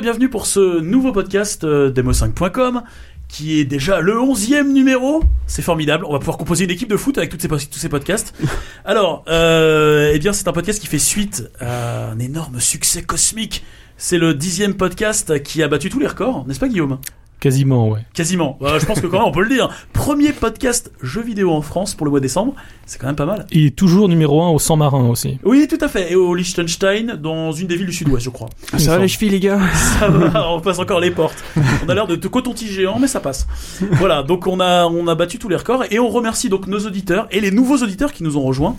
Et bienvenue pour ce nouveau podcast euh, demo5.com qui est déjà le 11e numéro. C'est formidable. On va pouvoir composer une équipe de foot avec toutes ces, tous ces podcasts. Alors, euh, eh bien, c'est un podcast qui fait suite à un énorme succès cosmique. C'est le dixième podcast qui a battu tous les records, n'est-ce pas Guillaume? Quasiment, ouais. Quasiment. Euh, je pense que quand même on peut le dire. Premier podcast jeux vidéo en France pour le mois de décembre. C'est quand même pas mal. Et toujours numéro 1 au sang marin aussi. Oui, tout à fait. Et au Liechtenstein, dans une des villes du sud-ouest, je crois. Ah, ça va les chevilles, les gars Ça va, on passe encore les portes. On a l'air de, de coton-tige géant, mais ça passe. Voilà, donc on a, on a battu tous les records. Et on remercie donc nos auditeurs et les nouveaux auditeurs qui nous ont rejoints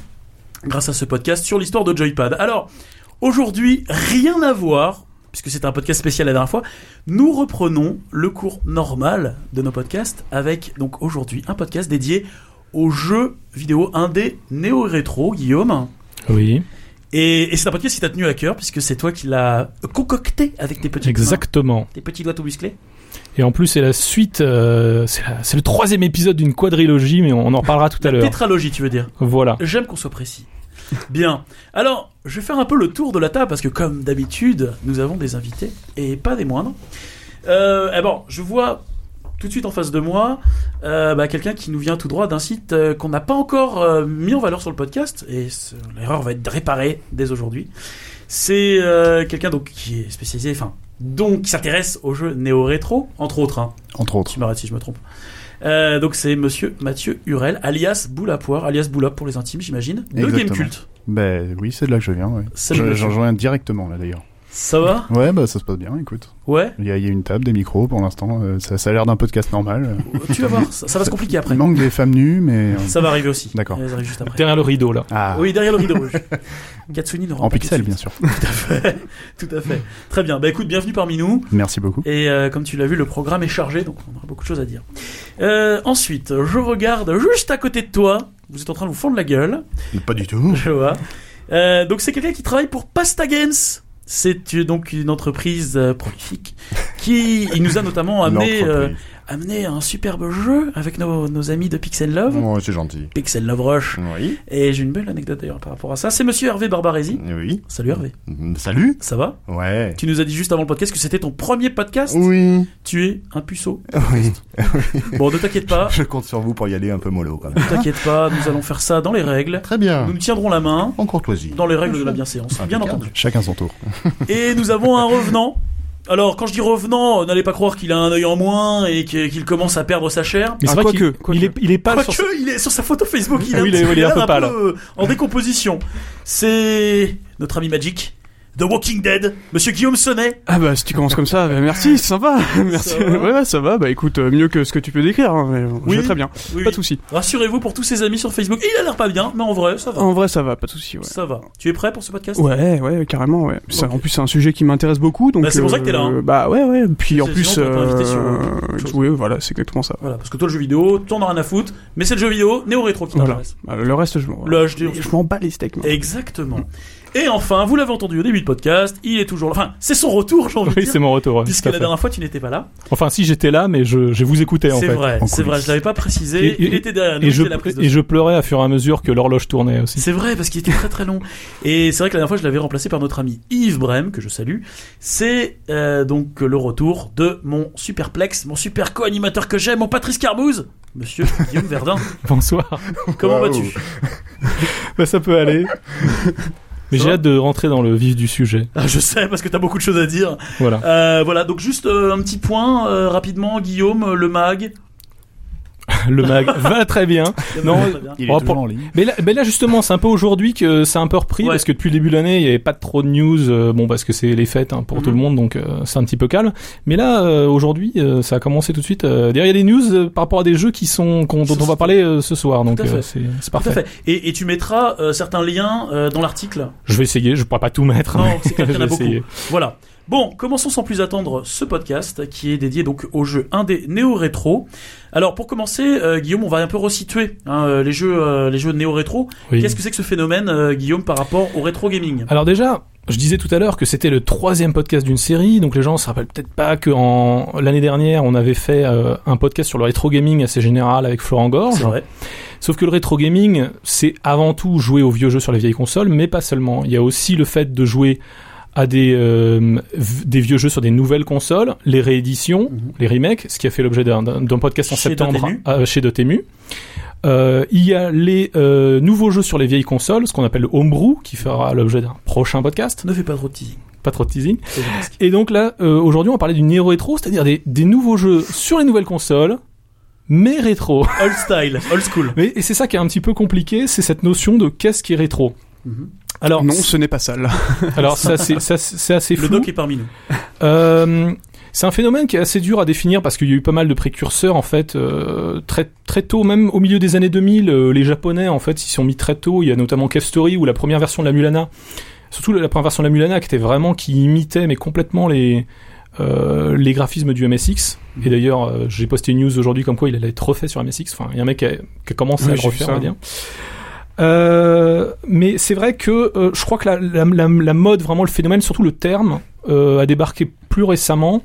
grâce à ce podcast sur l'histoire de Joypad. Alors, aujourd'hui, rien à voir puisque c'était un podcast spécial la dernière fois, nous reprenons le cours normal de nos podcasts avec donc aujourd'hui un podcast dédié aux jeux vidéo indé néo-rétro, Guillaume. Oui. Et, et c'est un podcast qui t'a tenu à cœur puisque c'est toi qui l'as concocté avec tes petits Exactement. mains, tes petits doigts tout musclés. Et en plus, c'est la suite, euh, c'est le troisième épisode d'une quadrilogie, mais on en reparlera tout à l'heure. tétralogie, tu veux dire. Voilà. J'aime qu'on soit précis. Bien. Alors, je vais faire un peu le tour de la table parce que, comme d'habitude, nous avons des invités et pas des moindres. Euh, eh bon, je vois tout de suite en face de moi euh, bah, quelqu'un qui nous vient tout droit d'un site euh, qu'on n'a pas encore mis en valeur sur le podcast et l'erreur va être réparée dès aujourd'hui. C'est quelqu'un donc qui est spécialisé, donc qui s'intéresse aux jeux néo-rétro, entre autres. Hein. Entre autres. Tu m'arrêtes si je me trompe. Euh, donc c'est Monsieur Mathieu Hurel, alias Boulapoire, alias Boulap pour les intimes, j'imagine. De Exactement. Gamecult. Ben oui, c'est de là que je viens. Ouais. C'est de là Je- que je J'en viens. rejoins directement là d'ailleurs. Ça va Ouais, bah ça se passe bien. Écoute, Ouais. il y, y a une table, des micros pour l'instant. euh, ça, ça a l'air d'un podcast normal. Tu vas voir, ça, ça va se compliquer après. Il manque des femmes nues, mais euh, Ça va arriver aussi. D'accord. Derrière le rideau, là. ah, Oui, derrière le rideau rouge. Katsuni ne en pixel bien sûr. Tout à fait. Tout à fait. Très bien. Bah écoute, bienvenue parmi nous. Merci beaucoup. Et euh, comme tu l'as vu, le programme est chargé, donc on aura beaucoup de choses à dire. Euh, ensuite, je regarde juste à côté de toi. Vous êtes en train de vous fendre la gueule. Pas du tout. Je vois. Euh, donc c'est quelqu'un qui travaille pour Pasta Games. C'est euh, donc une entreprise euh, prolifique qui il nous a notamment amené, euh. Amené un superbe jeu avec nos, nos amis de Pixel Love, Oh, c'est gentil. Pixel Love Rush. Oui. Et j'ai une belle anecdote d'ailleurs par rapport à ça. C'est Monsieur Hervé Barbaresi. Oui. Salut Hervé. Mm, Salut. Ça va? Ouais. Tu nous as dit juste avant le podcast que c'était ton premier podcast? Oui. Tu es un puceau. Oui. Bon, ne t'inquiète pas. Je compte sur vous pour y aller un peu mollo quand même. Ne t'inquiète pas. Nous allons faire ça dans les règles. Très bien. Nous nous tiendrons la main En courtoisie. dans les règles de la bienséance. Bien Impeccable. entendu. Chacun son tour. Et nous avons un revenant. Alors, quand je dis revenant, n'allez pas croire qu'il a un œil en moins et qu'il commence à perdre sa chair. Mais c'est Ah, vrai qu'il il est, il est sur. il est sur sa photo Facebook, il, Ah oui, il est- il est un peu pâle. en décomposition. C'est notre ami Magic, The Walking Dead, Monsieur Guillaume Sonnet. Ah bah si tu commences comme ça, bah, merci, c'est sympa. merci. Ça ouais, ouais, ça va. Bah écoute, euh, mieux que ce que tu peux décrire. Hein, mais, euh, je Oui. vais très bien. Oui, Pas de souci. Rassurez-vous pour tous ses amis sur Facebook. Il a l'air pas bien, mais en vrai, ça va. En vrai, ça va, pas de souci. Ouais. Ça va. Tu es prêt pour ce podcast? Ouais, ouais, carrément. Ouais. Ça. En plus, c'est un sujet qui m'intéresse beaucoup. Donc, Bah, c'est pour ça que t'es là, hein. euh, Bah ouais, ouais. Puis en plus, sinon, sur, euh, chose. oui, voilà, c'est exactement ça. Voilà, parce que toi, le jeu vidéo, t'en as rien à foutre, mais c'est le jeu vidéo néo-rétro qui Voilà. t'intéresse. Bah, le reste, je m'en. On je m'en bats les steaks. Exactement. Et enfin, vous l'avez entendu au début du podcast, il est toujours là. Enfin, c'est son retour, j'ai envie de Oui, c'est mon retour. Puisque la fait. dernière fois, tu n'étais pas là. Enfin, si j'étais là, mais je, je vous écoutais en C'est fait. vrai, en c'est vrai, je l'avais pas précisé. Et- il était derrière nous, Et je, la prise de et je pleurais à fur et à mesure que l'horloge tournait aussi. C'est vrai, parce qu'il était très très long. Et c'est vrai que la dernière fois, je l'avais remplacé par notre ami Yves Brem, que je salue. C'est euh, donc le retour de mon superplex, mon super co-animateur que j'aime, mon Patrice Carbouze, monsieur Guillaume Verdun. Bonsoir. Comment vas-tu? Bah, ça peut aller. Mais j'ai hâte de rentrer dans le vif du sujet. ah, Je sais, parce que t'as beaucoup de choses à dire. Voilà. Euh, voilà, donc juste euh, un petit point euh, rapidement, Guillaume, le mag. Le mag va très bien. Non. Il est Oh, pour- en ligne. Mais là, mais là justement, c'est un peu aujourd'hui que c'est un peu repris Ouais. parce que depuis le début de l'année, il n'y avait pas trop de news. euh, bon, parce que c'est les fêtes hein, pour Mhm. tout le monde, donc euh, c'est un petit peu calme. Mais là, euh, aujourd'hui, euh, ça a commencé tout de suite. Euh, D'ailleurs, il y a des news euh, par rapport à des jeux qui sont dont on va parler euh, ce soir, donc euh, c'est c'est Tout à parfait. fait. Et, et tu mettras euh, certains liens euh, dans l'article? Je vais essayer. Je pourrais pas tout mettre. Non, c'est clair qu'il y en a je vais beaucoup. essayer. Voilà. Bon, commençons sans plus attendre ce podcast qui est dédié donc aux jeux indé néo-rétro. Alors pour commencer, euh, Guillaume, on va un peu resituer hein, euh, les jeux, euh, les jeux néo-rétro. Oui. Qu'est-ce que c'est que ce phénomène, euh, Guillaume, par rapport au rétro gaming? Alors déjà, je disais tout à l'heure que c'était le troisième podcast d'une série, donc les gens se rappellent peut-être pas que en l'année dernière, on avait fait euh, un podcast sur le rétro gaming assez général avec Florent Gorge. C'est vrai. Sauf que le rétro gaming, c'est avant tout jouer aux vieux jeux sur les vieilles consoles, mais pas seulement. Il y a aussi le fait de jouer à des, euh, des vieux jeux sur des nouvelles consoles, les rééditions, Mhm. les remakes, ce qui a fait l'objet d'un- podcast en Chez septembre Dotemu. euh, chez Dotemu. Euh, il y a les euh, nouveaux jeux sur les vieilles consoles, ce qu'on appelle le homebrew, qui fera l'objet d'un prochain podcast. Ne fais pas trop de teasing. Pas trop de teasing. Et donc là, aujourd'hui, on va parler du néo rétro, c'est-à-dire des, des nouveaux jeux sur les nouvelles consoles, mais rétro. Old style, old school. Mais, et c'est ça qui est un petit peu compliqué, c'est cette notion de qu'est-ce qui est rétro. Mhm. Alors, Non, ce n'est pas ça, là. alors ça c'est ça, c'est c'est assez Le doc est parmi nous. Euh, c'est un phénomène qui est assez dur à définir parce qu'il y a eu pas mal de précurseurs en fait euh, très très tôt, même au milieu des années 2000, euh, les Japonais en fait ils s'y sont mis très tôt. Il y a notamment Cave Story ou la première version de la Mulana, surtout la première version de la Mulana qui était vraiment qui imitait mais complètement les euh, les graphismes du MSX. Et d'ailleurs, euh, j'ai posté une news aujourd'hui comme quoi il allait être refait sur MSX. Enfin, il y a un mec qui a, qui a commencé à le refaire, on va dire. Euh, mais c'est vrai que euh, je crois que la, mode, vraiment le phénomène, surtout le terme, euh, a débarqué plus récemment.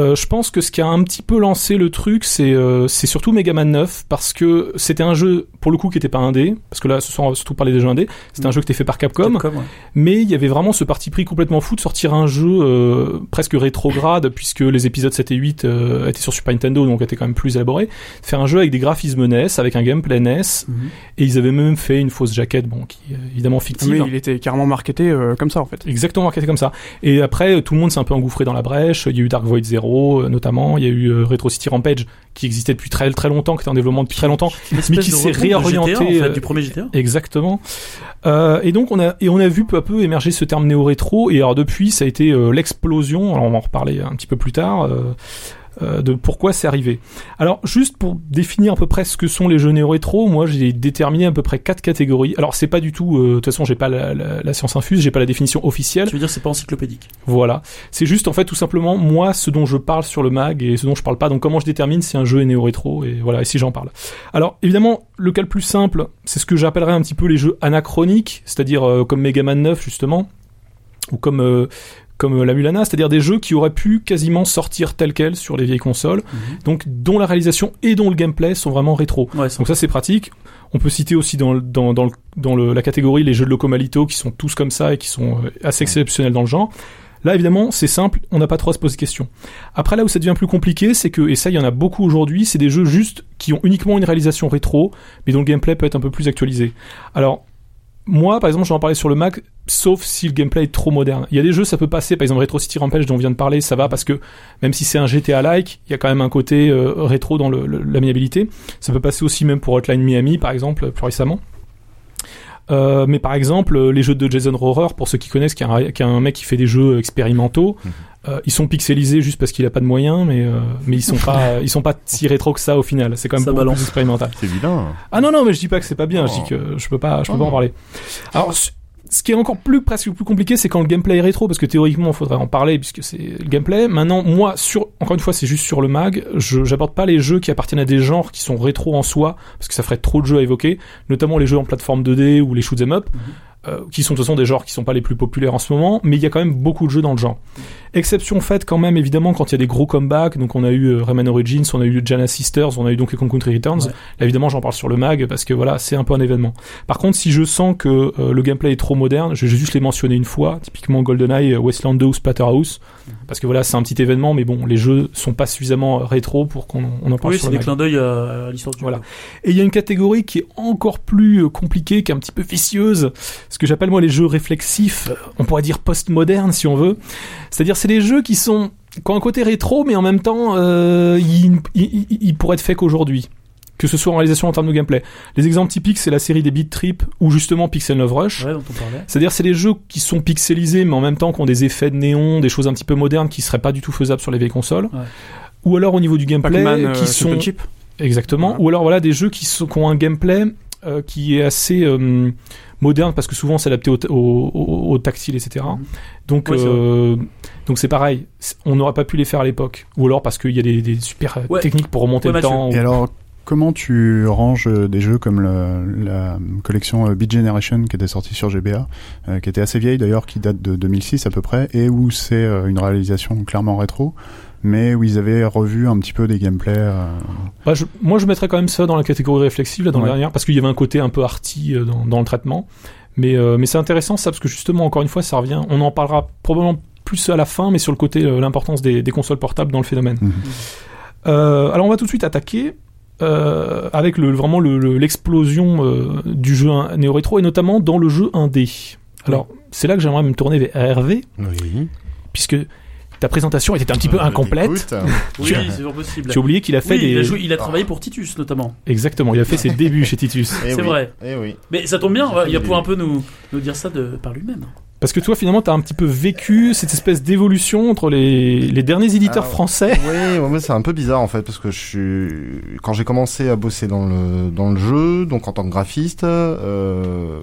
Euh, je pense que ce qui a un petit peu lancé le truc, c'est euh, c'est surtout Mega Man 9 parce que c'était un jeu pour le coup qui était pas indé parce que là ce soir on va surtout parler des jeux indés. C'était un jeu qui était fait par Capcom, Capcom, ouais. mais il y avait vraiment ce parti pris complètement fou de sortir un jeu euh, presque rétrograde puisque les épisodes 7 et 8 euh, étaient sur Super Nintendo donc étaient quand même plus élaborés. Faire un jeu avec des graphismes NES, avec un gameplay NES Mhm. et ils avaient même fait une fausse jaquette bon qui est évidemment fictive. Mais il était carrément marketé euh, comme ça, en fait. Exactement marketé comme ça. Et après, tout le monde s'est un peu engouffré dans la brèche. Il y a eu Dark Void Zero, euh, notamment. Il y a eu euh, Retro City Rampage, qui existait depuis très très longtemps, qui était en développement depuis très longtemps. Mais qui s'est réorienté, GTA, en fait, euh, du premier GTA. Exactement. Euh, et donc on a et on a vu peu à peu émerger ce terme néo rétro. Et alors depuis, ça a été euh, l'explosion. Alors on va en reparler un petit peu plus tard. euh, euh, de pourquoi c'est arrivé. Alors juste pour définir à peu près ce que sont les jeux néo rétro, moi j'ai déterminé à peu près quatre catégories. Alors c'est pas du tout, euh, de toute façon j'ai pas la, la, la science infuse, j'ai pas la définition officielle. Tu veux dire c'est pas encyclopédique. Voilà. C'est juste en fait tout simplement moi ce dont je parle sur le mag et ce dont je parle pas. Donc comment je détermine si un jeu est néo-rétro et voilà, et si j'en parle. Alors évidemment, le cas le plus simple, c'est ce que j'appellerais un petit peu les jeux anachroniques, c'est-à-dire euh, comme Mega Man 9 justement ou comme euh, comme euh, la Mulana, c'est-à-dire des jeux qui auraient pu quasiment sortir tels quels sur les vieilles consoles, donc dont la réalisation et dont le gameplay sont vraiment rétro. Ouais, Donc ça c'est pratique. On peut citer aussi dans, dans, dans, le- dans le- la catégorie les jeux de Locomalito qui sont tous comme ça et qui sont euh, assez exceptionnels dans le genre. Là évidemment c'est simple, on n'a pas trop à se poser de questions. Après là où ça devient plus compliqué, c'est que, et ça il y en a beaucoup aujourd'hui, c'est des jeux juste qui ont uniquement une réalisation rétro, mais dont le gameplay peut être un peu plus actualisé. Alors moi par exemple j'en parlais sur le Mac, sauf si le gameplay est trop moderne. Il y a des jeux ça peut passer, par exemple Retro City Rampage dont on vient de parler, ça va parce que même si c'est un GTA-like, il y a quand même un côté euh, rétro dans le- le- la maniabilité. Ça peut passer aussi même pour Hotline Miami, par exemple, plus récemment. Euh, mais par exemple, les jeux de Jason Rohrer, pour ceux qui connaissent, qui est un, qui est un mec qui fait des jeux expérimentaux, Mhm. Euh, ils sont pixelisés juste parce qu'il a pas de moyens, mais euh, mais ils sont pas ils sont pas si rétro que ça au final. C'est quand même Ça balance. plus expérimental. C'est vilain. Ah non non, mais je dis pas que c'est pas bien. Je Oh. dis que je peux pas je peux pas Oh. en parler. Alors ce- qui est encore plus presque plus compliqué, c'est quand le gameplay est rétro, parce que théoriquement, il faudrait en parler puisque c'est le gameplay. Maintenant, moi, sur encore une fois, c'est juste sur le mag. Je j'aborde pas les jeux qui appartiennent à des genres qui sont rétro en soi, parce que ça ferait trop de jeux à évoquer, notamment les jeux en plateforme 2D ou les shoot 'em up. Euh, qui sont de toute façon des genres qui sont pas les plus populaires en ce moment, mais il y a quand même beaucoup de jeux dans le genre. Exception faite quand même évidemment quand il y a des gros comebacks, donc on a eu euh, Rayman Origins, on a eu Jana Sisters, on a eu Donkey Kong Country Returns. Ouais. Là évidemment j'en parle sur le mag parce que voilà c'est un peu un événement. Par contre si je sens que euh, le gameplay est trop moderne, je vais juste les mentionner une fois, typiquement GoldenEye, euh, Wasteland 2 ou Splatterhouse, parce que voilà c'est un petit événement, mais bon les jeux sont pas suffisamment rétro pour qu'on on en parle Oui, sur c'est le des mag. clins d'œil à, l'histoire du Voilà. jeu. Et il y a une catégorie qui est encore plus compliquée, qui est un petit peu vicieuse, ce que j'appelle moi les jeux réflexifs, euh, on pourrait dire post-modernes si on veut. C'est-à-dire c'est des jeux qui sont qui ont un côté rétro, mais en même temps euh, ils, ils- ils- ils pourraient être faits qu'aujourd'hui. Que ce soit en réalisation en termes de gameplay. Les exemples typiques, c'est la série des Beat Trip ou justement Pixel 9 Rush. Ouais, dont on parlait. C'est-à-dire c'est des jeux qui sont pixelisés mais en même temps qui ont des effets de néon, des choses un petit peu modernes qui seraient pas du tout faisables sur les vieilles consoles. Ouais. Ou alors au niveau du gameplay Pac-Man, euh, qui Super sont Chip. Exactement. Ou alors voilà des jeux qui, sont, qui ont un gameplay euh, qui est assez euh, moderne parce que souvent c'est adapté au, au, au- au tactile, etc. Mhm. Donc Ouais, euh, donc c'est pareil. On n'aurait pas pu les faire à l'époque. Ou alors parce qu'il y a des, des super euh, Ouais. techniques pour remonter Ouais, le Mathieu. temps. Et alors, comment tu ranges euh, des jeux comme le- la collection Beat Generation qui était sortie sur GBA, euh, qui était assez vieille d'ailleurs, qui date de 2006 à peu près, et où c'est une réalisation clairement rétro, mais où ils avaient revu un petit peu des gameplays. euh, Bah, je- moi je mettrais quand même ça dans la catégorie réflexive la dans la Ouais. dernière parce qu'il y avait un côté un peu arty euh, dans, dans le traitement. Mais, euh, mais c'est intéressant ça parce que justement, encore une fois, ça revient. On en parlera probablement plus à la fin, mais sur le côté l'importance des, des consoles portables dans le phénomène. Mhm. Alors on va tout de suite attaquer euh, avec le, vraiment le- le- l'explosion euh, du jeu néo-rétro et notamment dans le jeu 1D. Alors c'est là que j'aimerais me tourner vers Oui. puisque ta présentation était un petit peu Euh, incomplète. Oui, c'est possible. Tu as oublié qu'il a fait Oui, des il, a joué- il a travaillé pour Titus notamment. exactement, il a fait ses débuts chez Titus. eh C'est oui, vrai. Eh oui. Mais ça tombe bien, il va des pouvoir un peu nous, nous dire ça de, par lui-même. Parce que toi finalement tu as un petit peu vécu cette espèce d'évolution entre les, les derniers éditeurs Ah, français. Oui, ouais, c'est un peu bizarre en fait parce que je suis quand j'ai commencé à bosser dans le dans le jeu, donc en tant que graphiste, euh,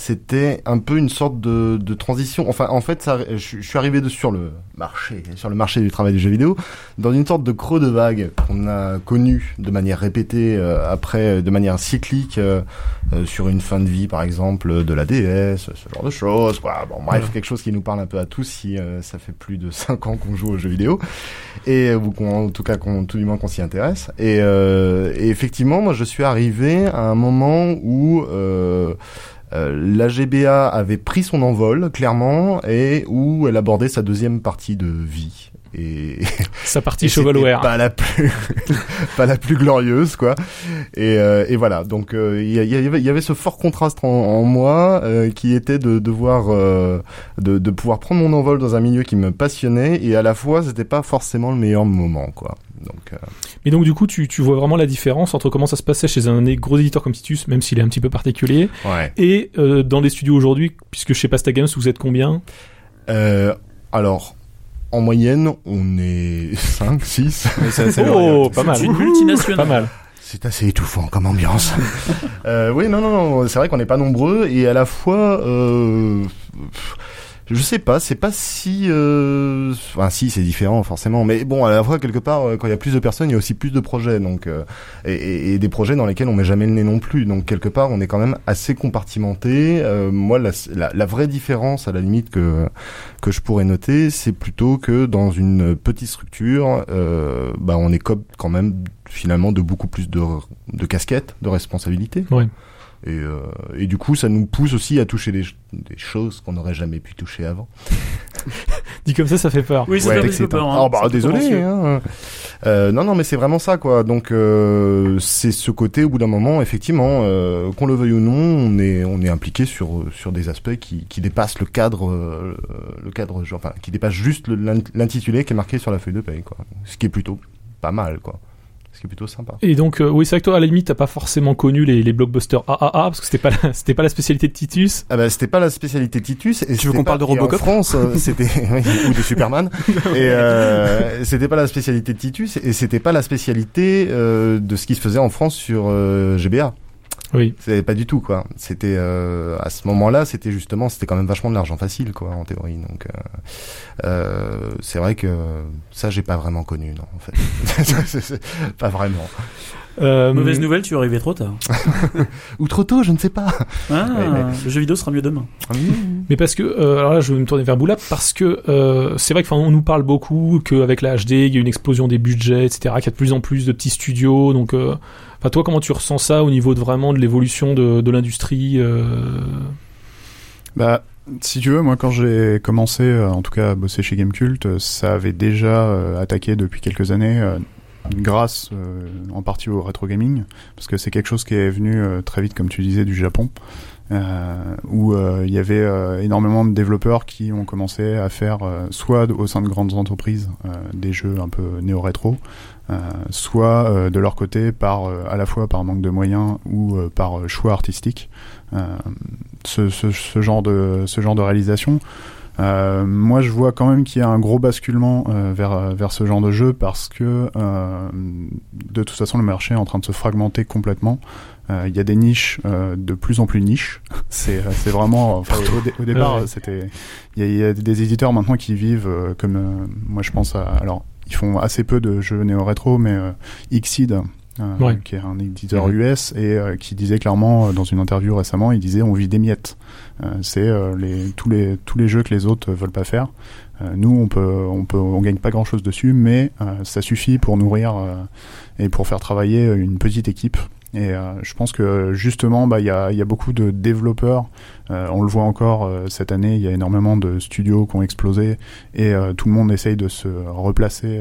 c'était un peu une sorte de, de transition. Enfin, en fait, ça, je, suis- je suis arrivé de, sur le marché, sur le marché du travail du jeu vidéo, dans une sorte de creux de vague qu'on a connu de manière répétée euh, après, de manière cyclique, euh, euh, sur une fin de vie, par exemple, de la DS, ce genre de choses. Quoi. Bon, bref, Ouais. quelque chose qui nous parle un peu à tous si euh, ça fait plus de 5 ans qu'on joue aux jeux vidéo et ou qu'on, en tout cas qu'on tout du moins qu'on s'y intéresse et, euh, et effectivement moi je suis arrivé à un moment où euh, euh, la GBA avait pris son envol clairement et où elle abordait sa deuxième partie de vie. Et, Sa partie et pas la plus pas la plus glorieuse quoi. Et, euh, et voilà. Donc euh, il y, y avait ce fort contraste en, en moi euh, qui était de devoir euh, de, de pouvoir prendre mon envol dans un milieu qui me passionnait et à la fois c'était pas forcément le meilleur moment quoi donc euh, Mais donc du coup tu, tu vois vraiment la différence entre comment ça se passait chez un gros éditeur comme Titus, même s'il est un petit peu particulier, ouais et euh, dans les studios aujourd'hui, puisque chez Pasta Games vous êtes combien? Euh, alors en moyenne on est 5 6 Oh, pas mal. C'est une multinationale. Pas mal. C'est assez étouffant comme ambiance. euh, oui, non, non, non. C'est vrai qu'on n'est pas nombreux et à la fois, euh, je sais pas, c'est pas si, euh, enfin, si, c'est différent forcément, mais bon, à la fois quelque part, euh, quand il y a plus de personnes, il y a aussi plus de projets, donc euh, et, des projets dans lesquels on met jamais le nez non plus. Donc quelque part, on est quand même assez compartimenté. Euh, moi, la, vraie différence, à la limite que que je pourrais noter, c'est plutôt que dans une petite structure, euh, bah, on est quand même finalement de beaucoup plus de, de casquettes, de responsabilités. Ouais. Et, euh, et du coup, ça nous pousse aussi à toucher des, ch- des choses qu'on n'aurait jamais pu toucher avant. Dit comme ça, ça fait peur. Oui, ça Ouais, fait peur. hein. Oh, bah, désolé. Hein. Euh, non, non, mais c'est vraiment ça, quoi. Donc, euh, c'est ce côté, au bout d'un moment, effectivement, euh, qu'on le veuille ou non, on est, on est impliqué sur, sur des aspects qui, qui dépassent le cadre, euh, le cadre, genre, enfin, qui dépassent juste l'intitulé qui est marqué sur la feuille de paye, quoi. Ce qui est plutôt pas mal, quoi. Ce qui est plutôt sympa. Et donc, euh, oui, c'est vrai que toi, à la limite, t'as pas forcément connu les, les blockbusters AAA, parce que c'était pas, la- c'était pas la spécialité de Titus. Ah bah c'était pas la spécialité de Titus. Et Tu veux qu'on pas- parle de et en Robocop France, euh, c'était ou de Superman. et euh, c'était pas la spécialité de Titus et c'était pas la spécialité euh, de ce qui se faisait en France sur euh, GBA. Oui. Pas du tout quoi. C'était euh, à ce moment-là, c'était justement, c'était quand même vachement de l'argent facile quoi en théorie. Donc euh, euh, c'est vrai que ça j'ai pas vraiment connu non en fait. Pas vraiment. Euh, Mauvaise nouvelle, tu es arrivé trop tard. Ou trop tôt, je ne sais pas. Ah, Ouais, ouais. le jeu vidéo sera mieux demain. Mais parce que, euh, alors là, je vais me tourner vers Boula, parce que euh, c'est vrai qu'on nous parle beaucoup qu'avec la HD, il y a une explosion des budgets, etc., qu'il y a de plus en plus de petits studios. Donc, euh, enfin, toi, comment tu ressens ça au niveau de vraiment de l'évolution de, de l'industrie euh, Bah, si tu veux, moi quand j'ai commencé, en tout cas à bosser chez Gamecult, ça avait déjà attaqué depuis quelques années, euh, grâce euh, en partie au rétro gaming, parce que c'est quelque chose qui est venu euh, très vite, comme tu disais, du Japon, euh, où euh, il y avait euh, énormément de développeurs qui ont commencé à faire euh, soit au sein de grandes entreprises des jeux un peu néo-rétro, soit de leur côté par à la fois par manque de moyens ou par choix artistique. Ce, ce, ce genre de ce genre de réalisation. Euh, moi, je vois quand même qu'il y a un gros basculement euh, vers vers ce genre de jeu parce que euh, de toute façon, le marché est en train de se fragmenter complètement. Euh, Il y a des niches euh, de plus en plus niches. c'est c'est vraiment enfin, au, dé- au départ Ouais. c'était il y, y a des éditeurs maintenant qui vivent euh, comme euh, moi je pense à alors ils font assez peu de jeux néo rétro mais euh, Xseed euh, Ouais. qui est un éditeur. US et euh, qui disait clairement euh, dans une interview récemment, il disait on vit des miettes. Euh, c'est euh, les tous les tous les jeux que les autres veulent pas faire. Euh, nous on peut on peut on gagne pas grand chose dessus, mais euh, ça suffit pour nourrir euh, et pour faire travailler une petite équipe Et je pense que justement, bah, il y a, y a beaucoup de développeurs. on le voit encore cette année, il y a énormément de studios qui ont explosé et tout le monde essaye de se replacer,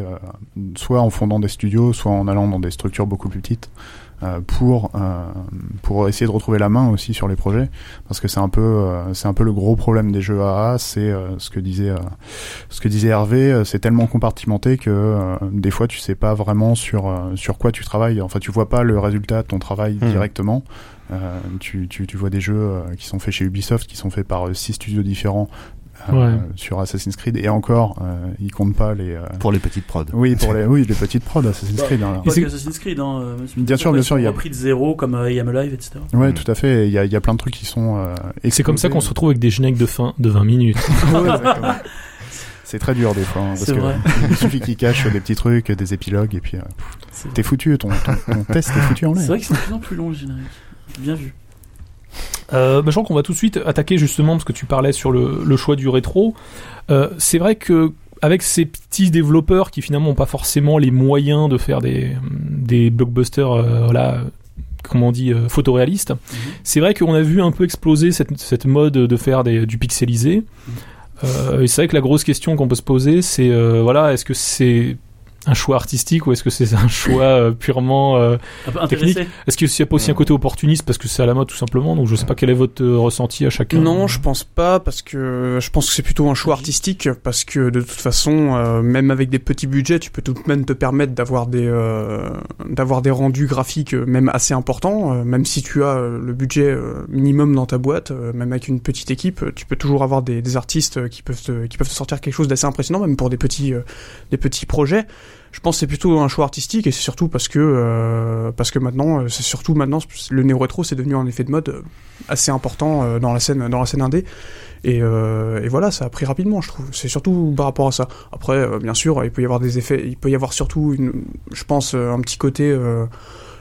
soit en fondant des studios, soit en allant dans des structures beaucoup plus petites. Euh, pour euh, pour essayer de retrouver la main aussi sur les projets parce que c'est un peu euh, c'est un peu le gros problème des jeux AA c'est ce que disait ce que disait Hervé c'est tellement compartimenté que des fois tu sais pas vraiment sur sur quoi tu travailles enfin tu vois pas le résultat de ton travail hmm. directement tu, tu, tu vois des jeux qui sont faits chez Ubisoft qui sont faits par six studios différents euh, sur Assassin's Creed. Et encore euh, ils comptent pas les euh, pour les petites prods. Oui pour les oui les petites prods Assassin's Creed hein. pas Assassin's Creed hein, bien sûr bien sûr il y a pris de zéro comme I Am Alive etc ouais tout à fait. Il y a, il y a plein de trucs qui sont et c'est comme ça qu'on se retrouve avec des génériques de fin de 20 minutes. C'est très dur des fois hein, parce vrai. il suffit qu'ils cachent des petits trucs des épilogues et puis t'es foutu ton, ton, test est foutu en l'air. C'est vrai que c'est de plus en plus long le générique. Bien vu euh, bah, je crois qu'on va tout de suite attaquer justement parce que tu parlais sur le, le choix du rétro. Euh, c'est vrai que avec ces petits développeurs qui finalement n'ont pas forcément les moyens de faire des, des blockbusters, euh, voilà, comment on dit, euh, photoréalistes, mhm. c'est vrai qu'on a vu un peu exploser cette, cette mode de faire des, du pixelisé. Mhm. Euh, et c'est vrai que la grosse question qu'on peut se poser, c'est voilà, est-ce que c'est un choix artistique ou est-ce que c'est un choix euh, purement euh, technique Est-ce qu'il n'y a pas aussi un côté opportuniste parce que c'est à la mode tout simplement Donc je sais pas quel est votre euh, ressenti à chacun. Non, je pense pas parce que je pense que c'est plutôt un choix artistique parce que de toute façon, même avec des petits budgets, tu peux tout de même te permettre d'avoir des d'avoir des rendus graphiques même assez importants. même si tu as le budget minimum dans ta boîte, même avec une petite équipe, tu peux toujours avoir des, des artistes qui peuvent te, qui peuvent te sortir quelque chose d'assez impressionnant, même pour des petits des petits projets je pense que c'est plutôt un choix artistique et c'est surtout parce que euh, parce que maintenant euh, c'est surtout maintenant le néo rétro c'est devenu un effet de mode euh, assez important dans la scène dans la scène indé. Et, et voilà ça a pris rapidement je trouve. C'est surtout par rapport à ça. Après bien sûr il peut y avoir des effets il peut y avoir surtout une je pense un petit côté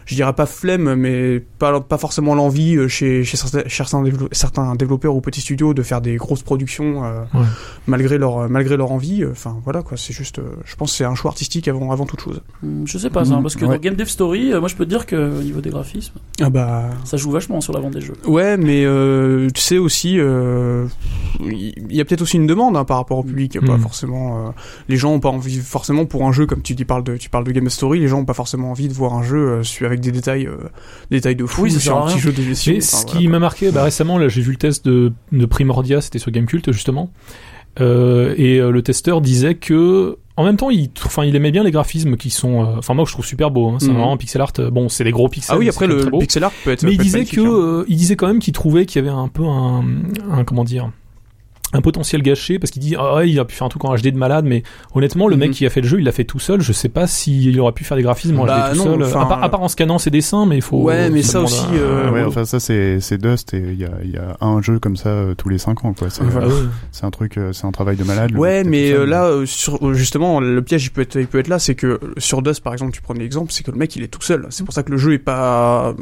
je dirais pas flemme, mais pas, pas forcément l'envie euh, chez, chez certains, certains, développeurs ou petits studios de faire des grosses productions euh, malgré leur malgré leur envie. Euh, enfin voilà quoi, c'est juste, je pense c'est un choix artistique avant avant toute chose. Hmm, je sais pas ça, hein, parce que dans Game Dev Story, moi je peux te dire que au niveau des graphismes, ah bah ça joue vachement sur la vente des jeux. Ouais, mais tu sais aussi, il y a peut-être aussi une demande hein, par rapport au public, pas hmm. forcément. les gens ont pas envie forcément pour un jeu comme tu dis parles de tu parles de Game Story, les gens ont pas forcément envie de voir un jeu avec des détails, euh, détails de fou oui, sur un petit jeu de gestion. ce qui m'a marqué, bah, récemment, là, j'ai vu le test de, de Primordia, c'était sur Gamecult justement, euh, et euh, le testeur disait que en même temps, il, enfin, il aimait bien les graphismes qui sont, euh, enfin, moi, je trouve super beau. Hein, c'est mhm. vraiment pixel art. Bon, c'est des gros pixels. Ah oui, après le, pixel art peut être. Mais il disait que, hein. il disait quand même qu'il trouvait qu'il y avait un peu un, un comment dire, un potentiel gâché parce qu'il dit ah il a pu faire un truc en HD de malade mais honnêtement le mec mhm. qui a fait le jeu il l'a fait tout seul. Je sais pas s'il aurait pu faire des graphismes en bah, HD tout seul. À part, en scannant ses dessins mais il faut ouais mais ça aussi euh, ouais, enfin ça c'est c'est Dust et il y a il y a un jeu comme ça euh, tous les 5 ans quoi. C'est c'est un truc euh, c'est un travail de malade ouais mais là sur justement le piège il peut être il peut être là c'est que sur Dust par exemple tu prends l'exemple c'est que le mec il est tout seul. C'est pour ça que le jeu est pas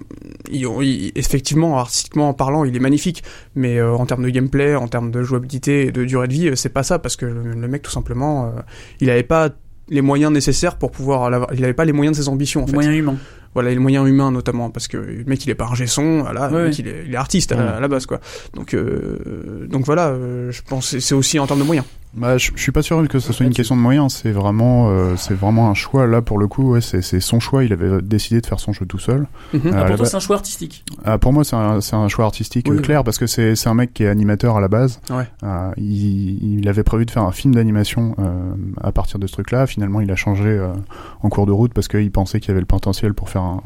il, effectivement artistiquement parlant il est magnifique. Mais en termes de gameplay en termes de jouabilité de durée de vie, euh, c'est pas ça parce que le, mec tout simplement, euh, il avait pas les moyens nécessaires pour pouvoir, il avait pas les moyens de ses ambitions en les moyens humains. Voilà, les moyens humains notamment parce que le mec il est pas un gesson, voilà, le mec il est, artiste à, la base quoi. Donc euh, donc voilà, je pense c'est aussi en termes de moyens. Bah, je, suis pas sûr que ce soit une question de moyens. C'est vraiment, euh, c'est vraiment un choix. Là, pour le coup, ouais, c'est, c'est son choix. Il avait décidé de faire son jeu tout seul. Euh, ah, pour toi, c'est un choix artistique. Ah, pour moi, c'est un, c'est un choix artistique clair parce que c'est, c'est un mec qui est animateur à la base. Ouais. Euh, il, il, avait prévu de faire un film d'animation à partir de ce truc-là. Finalement, il a changé en cours de route parce qu'il pensait qu'il y avait le potentiel pour faire un,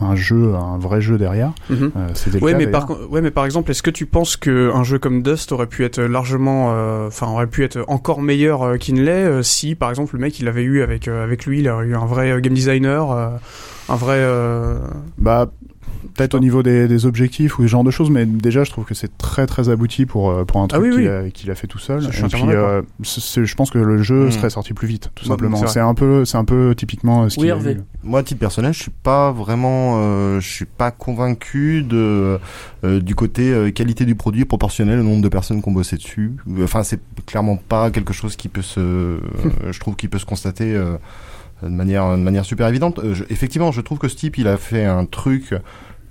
un, jeu, un vrai jeu derrière. Mhm. ouais, mais par, ouais, mais par exemple, est-ce que tu penses que un jeu comme Dust aurait pu être largement, enfin, aurait pu être encore meilleur euh, qu'il ne l'est euh, si par exemple le mec il avait eu avec euh, avec lui il aurait eu un vrai game designer un vrai bah peut-être au niveau des, des, objectifs ou ce genre de choses, mais déjà je trouve que c'est très très abouti pour euh, pour un ah truc qu'il a, a, fait tout seul. Je, et puis euh, je pense que le jeu hmm. serait sorti plus vite, tout simplement. C'est un peu c'est un peu typiquement euh, ce oui, Moi, à titre personnel, je suis pas vraiment, euh, je suis pas convaincu de du côté qualité du produit proportionnel au nombre de personnes qui ont bossé dessus. Enfin, c'est clairement pas quelque chose qui peut se, je trouve, qui peut se constater de manière, de manière super évidente. Euh, je- effectivement, je trouve que ce type, il a fait un truc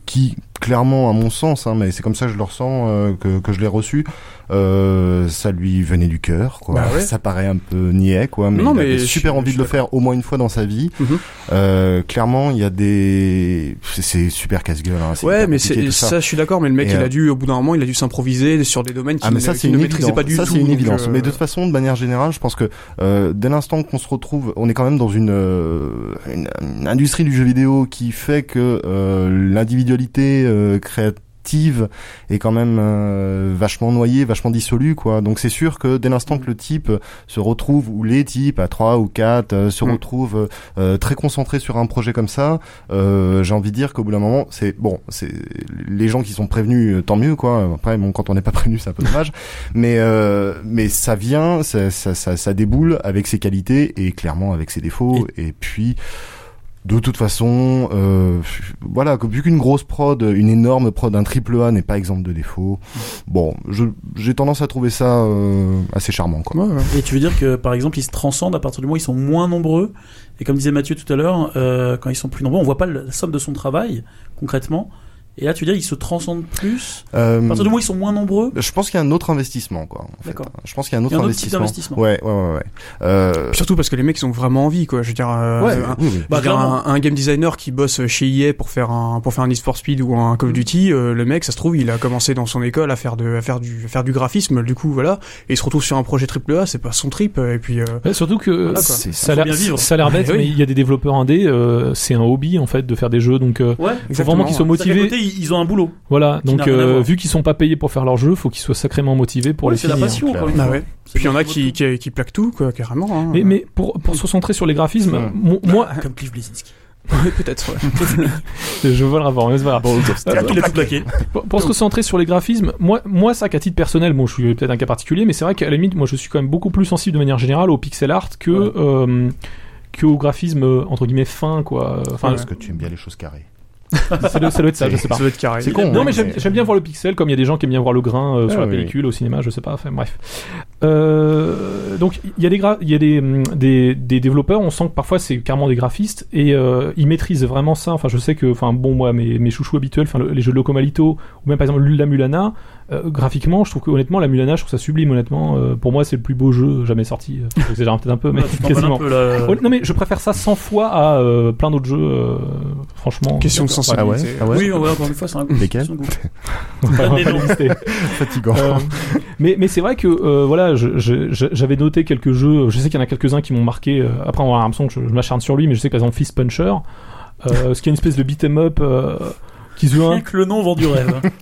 qui, clairement, à mon sens, hein, mais c'est comme ça que je le ressens, euh, que, que je l'ai reçu, euh, ça lui venait du cœur, quoi. Bah ouais. Ça paraît un peu niais, quoi, mais Non, il avait super envie de le faire au moins une fois dans sa vie. Mhm. Euh, clairement, il y a des, c'est- super casse-gueule. Hein, Ouais, mais tout ça. je suis d'accord, mais le mec, Et, il euh, a dû, au bout d'un moment, il a dû s'improviser sur des domaines Ah qu'il mais ça ne- c'est qu'il ne maîtrisait pas du ça tout. c'est une évidence. euh, Mais de toute façon, de manière générale, je pense que euh, dès l'instant qu'on se retrouve, on est quand même dans une, euh, une, une industrie du jeu vidéo qui fait que euh, l'individualité euh, est quand même euh, vachement noyée, vachement dissolue quoi. Donc c'est sûr que dès l'instant que le type se retrouve ou les types à trois ou quatre euh, se Mm. retrouvent euh, très concentrés sur un projet comme ça, euh, j'ai envie de dire qu'au bout d'un moment, c'est bon, c'est les gens qui sont prévenus, euh, tant mieux quoi. Après, bon, quand on n'est pas prévenu, c'est un peu dommage, mais euh, mais ça vient, ça, ça, ça, ça déboule avec ses qualités et clairement avec ses défauts. Et, puis. De toute façon, euh, voilà, vu qu'une grosse prod, une énorme prod, un triple A n'est pas exemple de défaut, bon, j'ai tendance à trouver ça euh, assez charmant, quoi. Et tu veux dire que par exemple ils se transcendent à partir du moment où ils sont moins nombreux et comme disait Mathieu tout à l'heure, euh, quand ils sont plus nombreux, on voit pas la somme de son travail concrètement. Et là tu veux dire ils se transcendent plus Euh, à partir du moment où ils sont moins nombreux. je pense qu'il y a un autre investissement, quoi. en fait. D'accord. Je pense qu'il y a un Il autre, y a un autre type investissement. Ouais, ouais, ouais, ouais. Euh, Surtout parce que les mecs ils ont vraiment envie, quoi. Je veux dire, euh, ouais, un, oui, oui. Bah, je veux dire, un, un game designer qui bosse chez EA pour faire un pour faire un Need for Speed ou un. Call of Duty, euh, le mec, ça se trouve, il a commencé dans son école à faire de à faire du à faire du graphisme, du coup, voilà, et il se retrouve sur un projet triple A, c'est pas son trip, et puis euh, Ouais, surtout que Voilà, ça a l'air ça a l'air bête, oui. mais il y a des développeurs indés, euh, c'est un hobby en fait de faire des jeux, donc euh, Ouais. faut vraiment qu'ils soient motivés. Ils ont un boulot. Voilà, donc euh, vu qu'ils sont pas payés pour faire leur jeu, faut qu'ils soient sacrément motivés pour Ouais, les c'est la finir. passion une Bah ouais. Puis il y en a qui, qui qui plaquent tout, quoi, carrément. hein. Mais, mais pour, pour se concentrer sur les graphismes, Hmm. mo- moi, comme Cliff Bleszinski. Ouais, peut-être. Ouais. je veux le revoir, mais c'est pas grave. Pour, pour se concentrer sur les graphismes, moi, moi, ça qu'à titre personnel, bon, je suis peut-être un cas particulier, mais c'est vrai qu'à la limite, moi, je suis quand même beaucoup plus sensible de manière générale au pixel art que, Ouais. euh, que au graphisme euh, entre guillemets fin, quoi. Enfin, Parce que tu aimes bien les choses carrées. Ça, doit, ça doit être ça, je sais pas. Ça doit être carré. C'est con, Non hein, mais j'aime mais- j'aime bien voir le pixel comme il y a des gens qui aiment bien voir le grain euh, sur Ah, la oui, pellicule au cinéma je sais pas enfin bref euh, donc il y a des gra- il y a des, hum, des des développeurs on sent que parfois c'est carrément des graphistes et euh, ils maîtrisent vraiment ça enfin je sais que enfin bon moi mes, mes chouchous habituels enfin le- les jeux de Locomalito ou même par exemple la Mulana euh, graphiquement je trouve que honnêtement la Mulana je trouve ça sublime honnêtement Euh, pour moi c'est le plus beau jeu jamais sorti Euh, j'exagère peut-être un peu mais t'emballes quasiment un peu, là. Oh, non mais je préfère ça 100 fois à euh, plein d'autres jeux euh, franchement Question de D'accord. sensibilité. Ah ouais Oui, on va encore une fois, c'est un goût. Lesquels un. Fatigant. Euh, mais mais c'est vrai que euh, voilà, j'avais noté quelques jeux. Je sais qu'il y en a quelques-uns qui m'ont marqué. euh, après, on va l'impression que je, je m'acharne sur lui, mais je sais que par exemple Fist Puncher, euh, ce qui est une espèce de beat'em up. Qui un... Rien que le nom vend du rêve.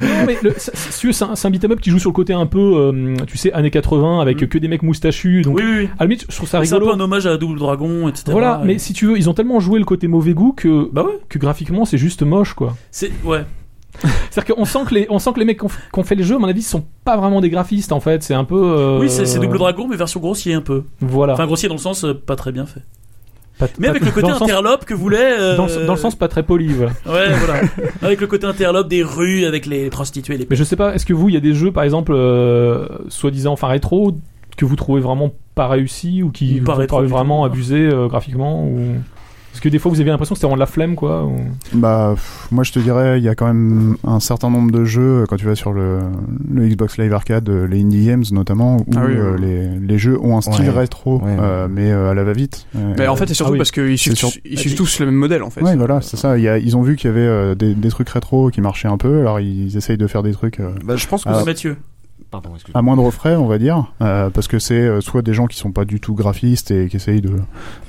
Non, mais le- c'est- un, un beat'em up qui joue sur le côté un peu, euh, tu sais, années 80 avec Mm. que des mecs moustachus. Donc, Oui, oui, oui. à la limite, je trouve ça C'est un peu rigolo. un hommage à Double Dragon, etc. Voilà, mais si tu veux, ils ont tellement joué le côté mauvais goût que, Bah ouais. que graphiquement, c'est juste moche, quoi. C'est, ouais. C'est-à-dire qu'on sent que les, on sent que les mecs qui ont, fait les jeux, à mon avis, sont pas vraiment des graphistes, en fait. C'est un peu. euh, Oui, c'est, c'est Double Dragon, mais version grossier un peu. Voilà. Enfin, grossier dans le sens euh, pas très bien fait. Pas- Mais avec le côté sens- interlope que voulait. euh, dans, le, dans le sens pas très poli, voilà. Ouais, voilà. avec le côté interlope des rues, avec les prostituées, les. Mais je sais pas, est-ce que vous, il y a des jeux, par exemple, euh, soi-disant, enfin rétro, que vous trouvez vraiment pas réussis ou qui vous du vraiment tout. abusés euh, graphiquement ou... Parce que des fois, vous avez l'impression que c'était vraiment de la flemme, quoi. ou- Bah, pff, moi je te dirais, il y a quand même un certain nombre de jeux, euh, quand tu vas sur le, le Xbox Live Arcade, euh, les Indie Games notamment, où Ah oui, euh, ouais. les, les jeux ont un style Ouais. rétro, Ouais, ouais. euh, mais euh, à la va-vite. Euh, Mais en fait, c'est surtout Ah oui. parce qu'ils suivent, C'est tous- ils suivent tous le même modèle, en fait. Ouais, voilà, c'est ça. Il y a, ils ont vu qu'il y avait euh, des, des trucs rétro qui marchaient un peu, alors ils essayent de faire des trucs euh, Bah, je pense que c'est- Mathieu. Pardon, à moindre frais, on va dire, euh, parce que c'est euh, soit des gens qui sont pas du tout graphistes et qui essayent de,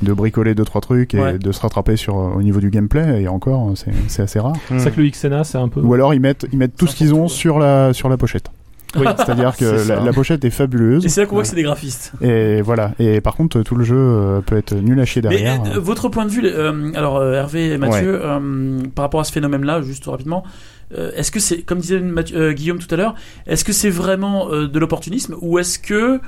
de bricoler deux trois trucs et Ouais. de se rattraper sur euh, au niveau du gameplay, et encore, c'est c'est assez rare. C'est ça que le XNA, c'est un peu. Ou alors ils mettent ils mettent tout ce qu'ils ont sur la sur la pochette. Oui. C'est-à-dire que la, la pochette est fabuleuse. Et c'est là qu'on voit que c'est des graphistes. Et voilà. Et par contre, tout le jeu euh, peut être nul à chier Mais derrière. euh, votre point de vue, euh, alors Hervé et Mathieu, par rapport à ce phénomène-là, juste rapidement, est-ce que c'est, comme disait Mathieu- Guillaume tout à l'heure, est-ce que c'est vraiment de l'opportunisme ou est-ce que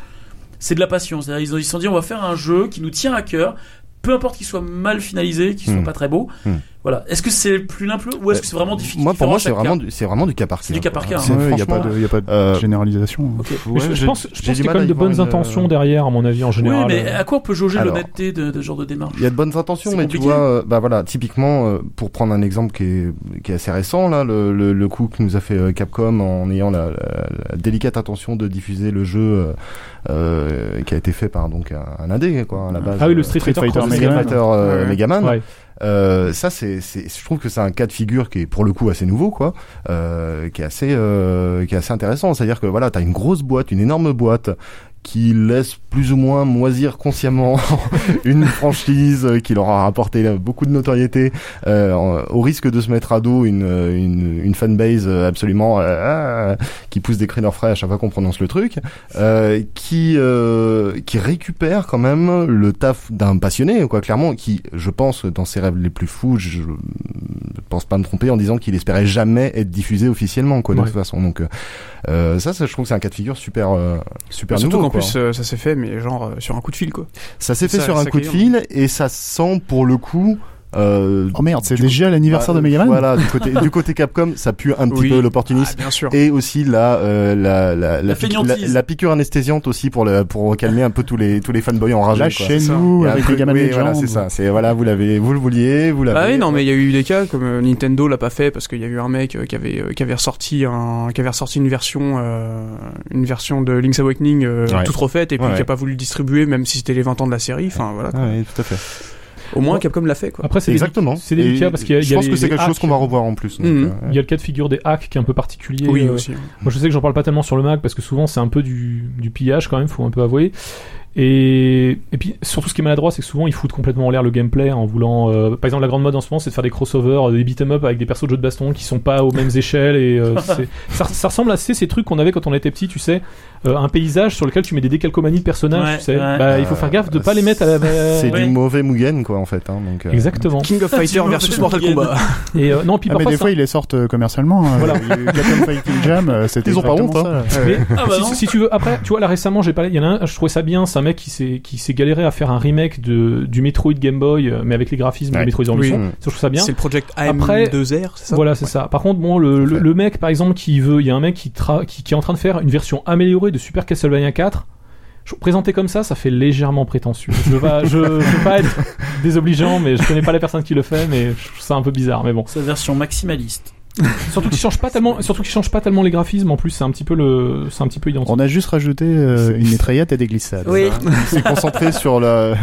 c'est de la passion? C'est-à-dire ils se sont dit on va faire un jeu qui nous tient à cœur, peu importe qu'il soit mal finalisé, qu'il soit Hmm. pas très beau, Hmm. Voilà. Est-ce que c'est plus l'un plus ou est-ce que c'est vraiment difficile Moi, pour moi, c'est vraiment, c'est vraiment du cas par cas. C'est du cas par cas, hein. C'est- Il n'y a pas de, y a pas de euh, généralisation. Ok. Mais ouais, je, pense, je pense qu'il y a mal quand même de bonnes une- intentions derrière, à mon avis, en Oui, général. mais à quoi on peut jauger Alors. l'honnêteté de, de ce genre de démarche? Il y a de bonnes intentions, mais tu vois, euh, bah voilà, typiquement, euh, pour prendre un exemple qui est, qui est assez récent, là, le, le, le coup que nous a fait euh, Capcom en ayant la, la- la délicate intention de diffuser le jeu euh, qui a été fait par donc un, un indé, quoi, à la base. Ah oui, le euh, Street Street Fighter, Fighter Street. Fighter euh, Ouais. Megaman. Ouais. Euh, ça, c'est, c'est, je trouve que c'est un cas de figure qui est pour le coup assez nouveau, quoi, euh, qui est assez, euh, qui est assez intéressant. C'est-à-dire que voilà, t'as une grosse boîte, une énorme boîte qui laisse plus ou moins moisir consciemment une franchise qui leur a rapporté beaucoup de notoriété, euh, au risque de se mettre à dos une, une, une fanbase absolument euh, qui pousse des cris d'orfraie à chaque fois qu'on prononce le truc, euh, qui euh, qui récupère quand même le taf d'un passionné, quoi, clairement, qui, je pense, dans ses rêves les plus fous, je, je pense pas me tromper en disant qu'il espérait jamais être diffusé officiellement, quoi, de Ouais. toute façon. Donc euh, euh, ça, ça, je trouve que c'est un cas de figure super euh, super nouveau. Plus, euh, ça s'est fait, mais genre euh, sur un coup de fil, quoi. Ça s'est fait Ça- sur un coup de fil et ça sent pour le coup. Euh, Oh merde, c'est du déjà l'anniversaire bah, de Megaman Voilà, du côté, du côté Capcom, ça pue un petit Oui. peu Ah, l'opportunisme. bien sûr. Et aussi la euh, la la, La piqûre anesthésiante aussi pour le pour calmer un peu tous les tous les fanboys enragés. quoi. Lâchez-nous Et un avec Megaman oui, Legends. voilà, c'est ça. C'est voilà, vous l'avez, vous le vouliez, vous l'avez. Bah oui, non, mais il y a eu des cas comme euh, Nintendo l'a pas fait parce qu'il y a eu un mec euh, qui avait euh, qui avait ressorti un qui avait ressorti une version euh, une version de Link's Awakening euh, Ouais. toute refaite et puis Ouais, qui ouais. a pas voulu le distribuer même si c'était les 20 ans de la série. Enfin voilà. Ah oui, tout à fait. Au moins Capcom l'a fait quoi. Après, c'est Exactement. C'est délicat parce qu'il y a, je a pense les- que c'est quelque chose qu'on va revoir en plus. donc, Mhm. euh, Il y a le cas de figure des hacks qui est un peu particulier. Oui euh, aussi. Moi, je sais que j'en parle pas tellement sur le Mac parce que souvent c'est un peu du, du pillage quand même, faut un peu avouer. Et, et puis surtout ce qui est maladroit, c'est que souvent ils foutent complètement en l'air le gameplay en voulant. euh, par exemple, la grande mode en ce moment, c'est de faire des crossovers, des beat'em up avec des persos de jeux de baston qui sont pas aux mêmes échelles. Et euh, c'est- ça, ça ressemble assez ces trucs qu'on avait quand on était petit, tu sais, euh, un paysage sur lequel tu mets des décalcomanies de personnages, Ouais, tu sais. ouais. Bah, il faut faire gaffe de pas les mettre à la. C'est Ouais. du mauvais Mugen, quoi, en fait. Hein, donc, euh, Exactement. King of Fighter versus Mortal. Kombat. Et euh, non, puis Ah, mais des ça- fois, ils les sortent commercialement. hein. Voilà. Fighting Jam, c'était Ils ont pas honte. Mais Ah bah si, si tu veux, après, tu vois, là récemment, j'ai parlé, il y en a un, je trouvais ça bien, c'est un mec qui s'est, qui s'est galéré à faire un remake de, du Metroid Game Boy, mais avec les graphismes Ouais. de Metroid Zero Oui. Ça, je trouve ça bien. C'est le Project Après- AM2R, c'est ça? Voilà, c'est ça. Par contre, bon, le, mec, par exemple, qui veut, il y a un mec qui est en train de faire une version améliorée de Super Castlevania 4. Je- Présenté comme ça, ça fait légèrement prétentieux. Je veux veux pas être désobligeant, mais je connais pas la personne qui le fait, mais je trouve ça un peu bizarre. Mais bon, Sa version maximaliste. surtout qu'il change pas tellement, surtout qu'il change pas tellement les graphismes. En plus, c'est un petit peu le, c'est un petit peu identique. On a juste rajouté euh, une mitraillette et des glissades. Oui. c'est concentré sur la,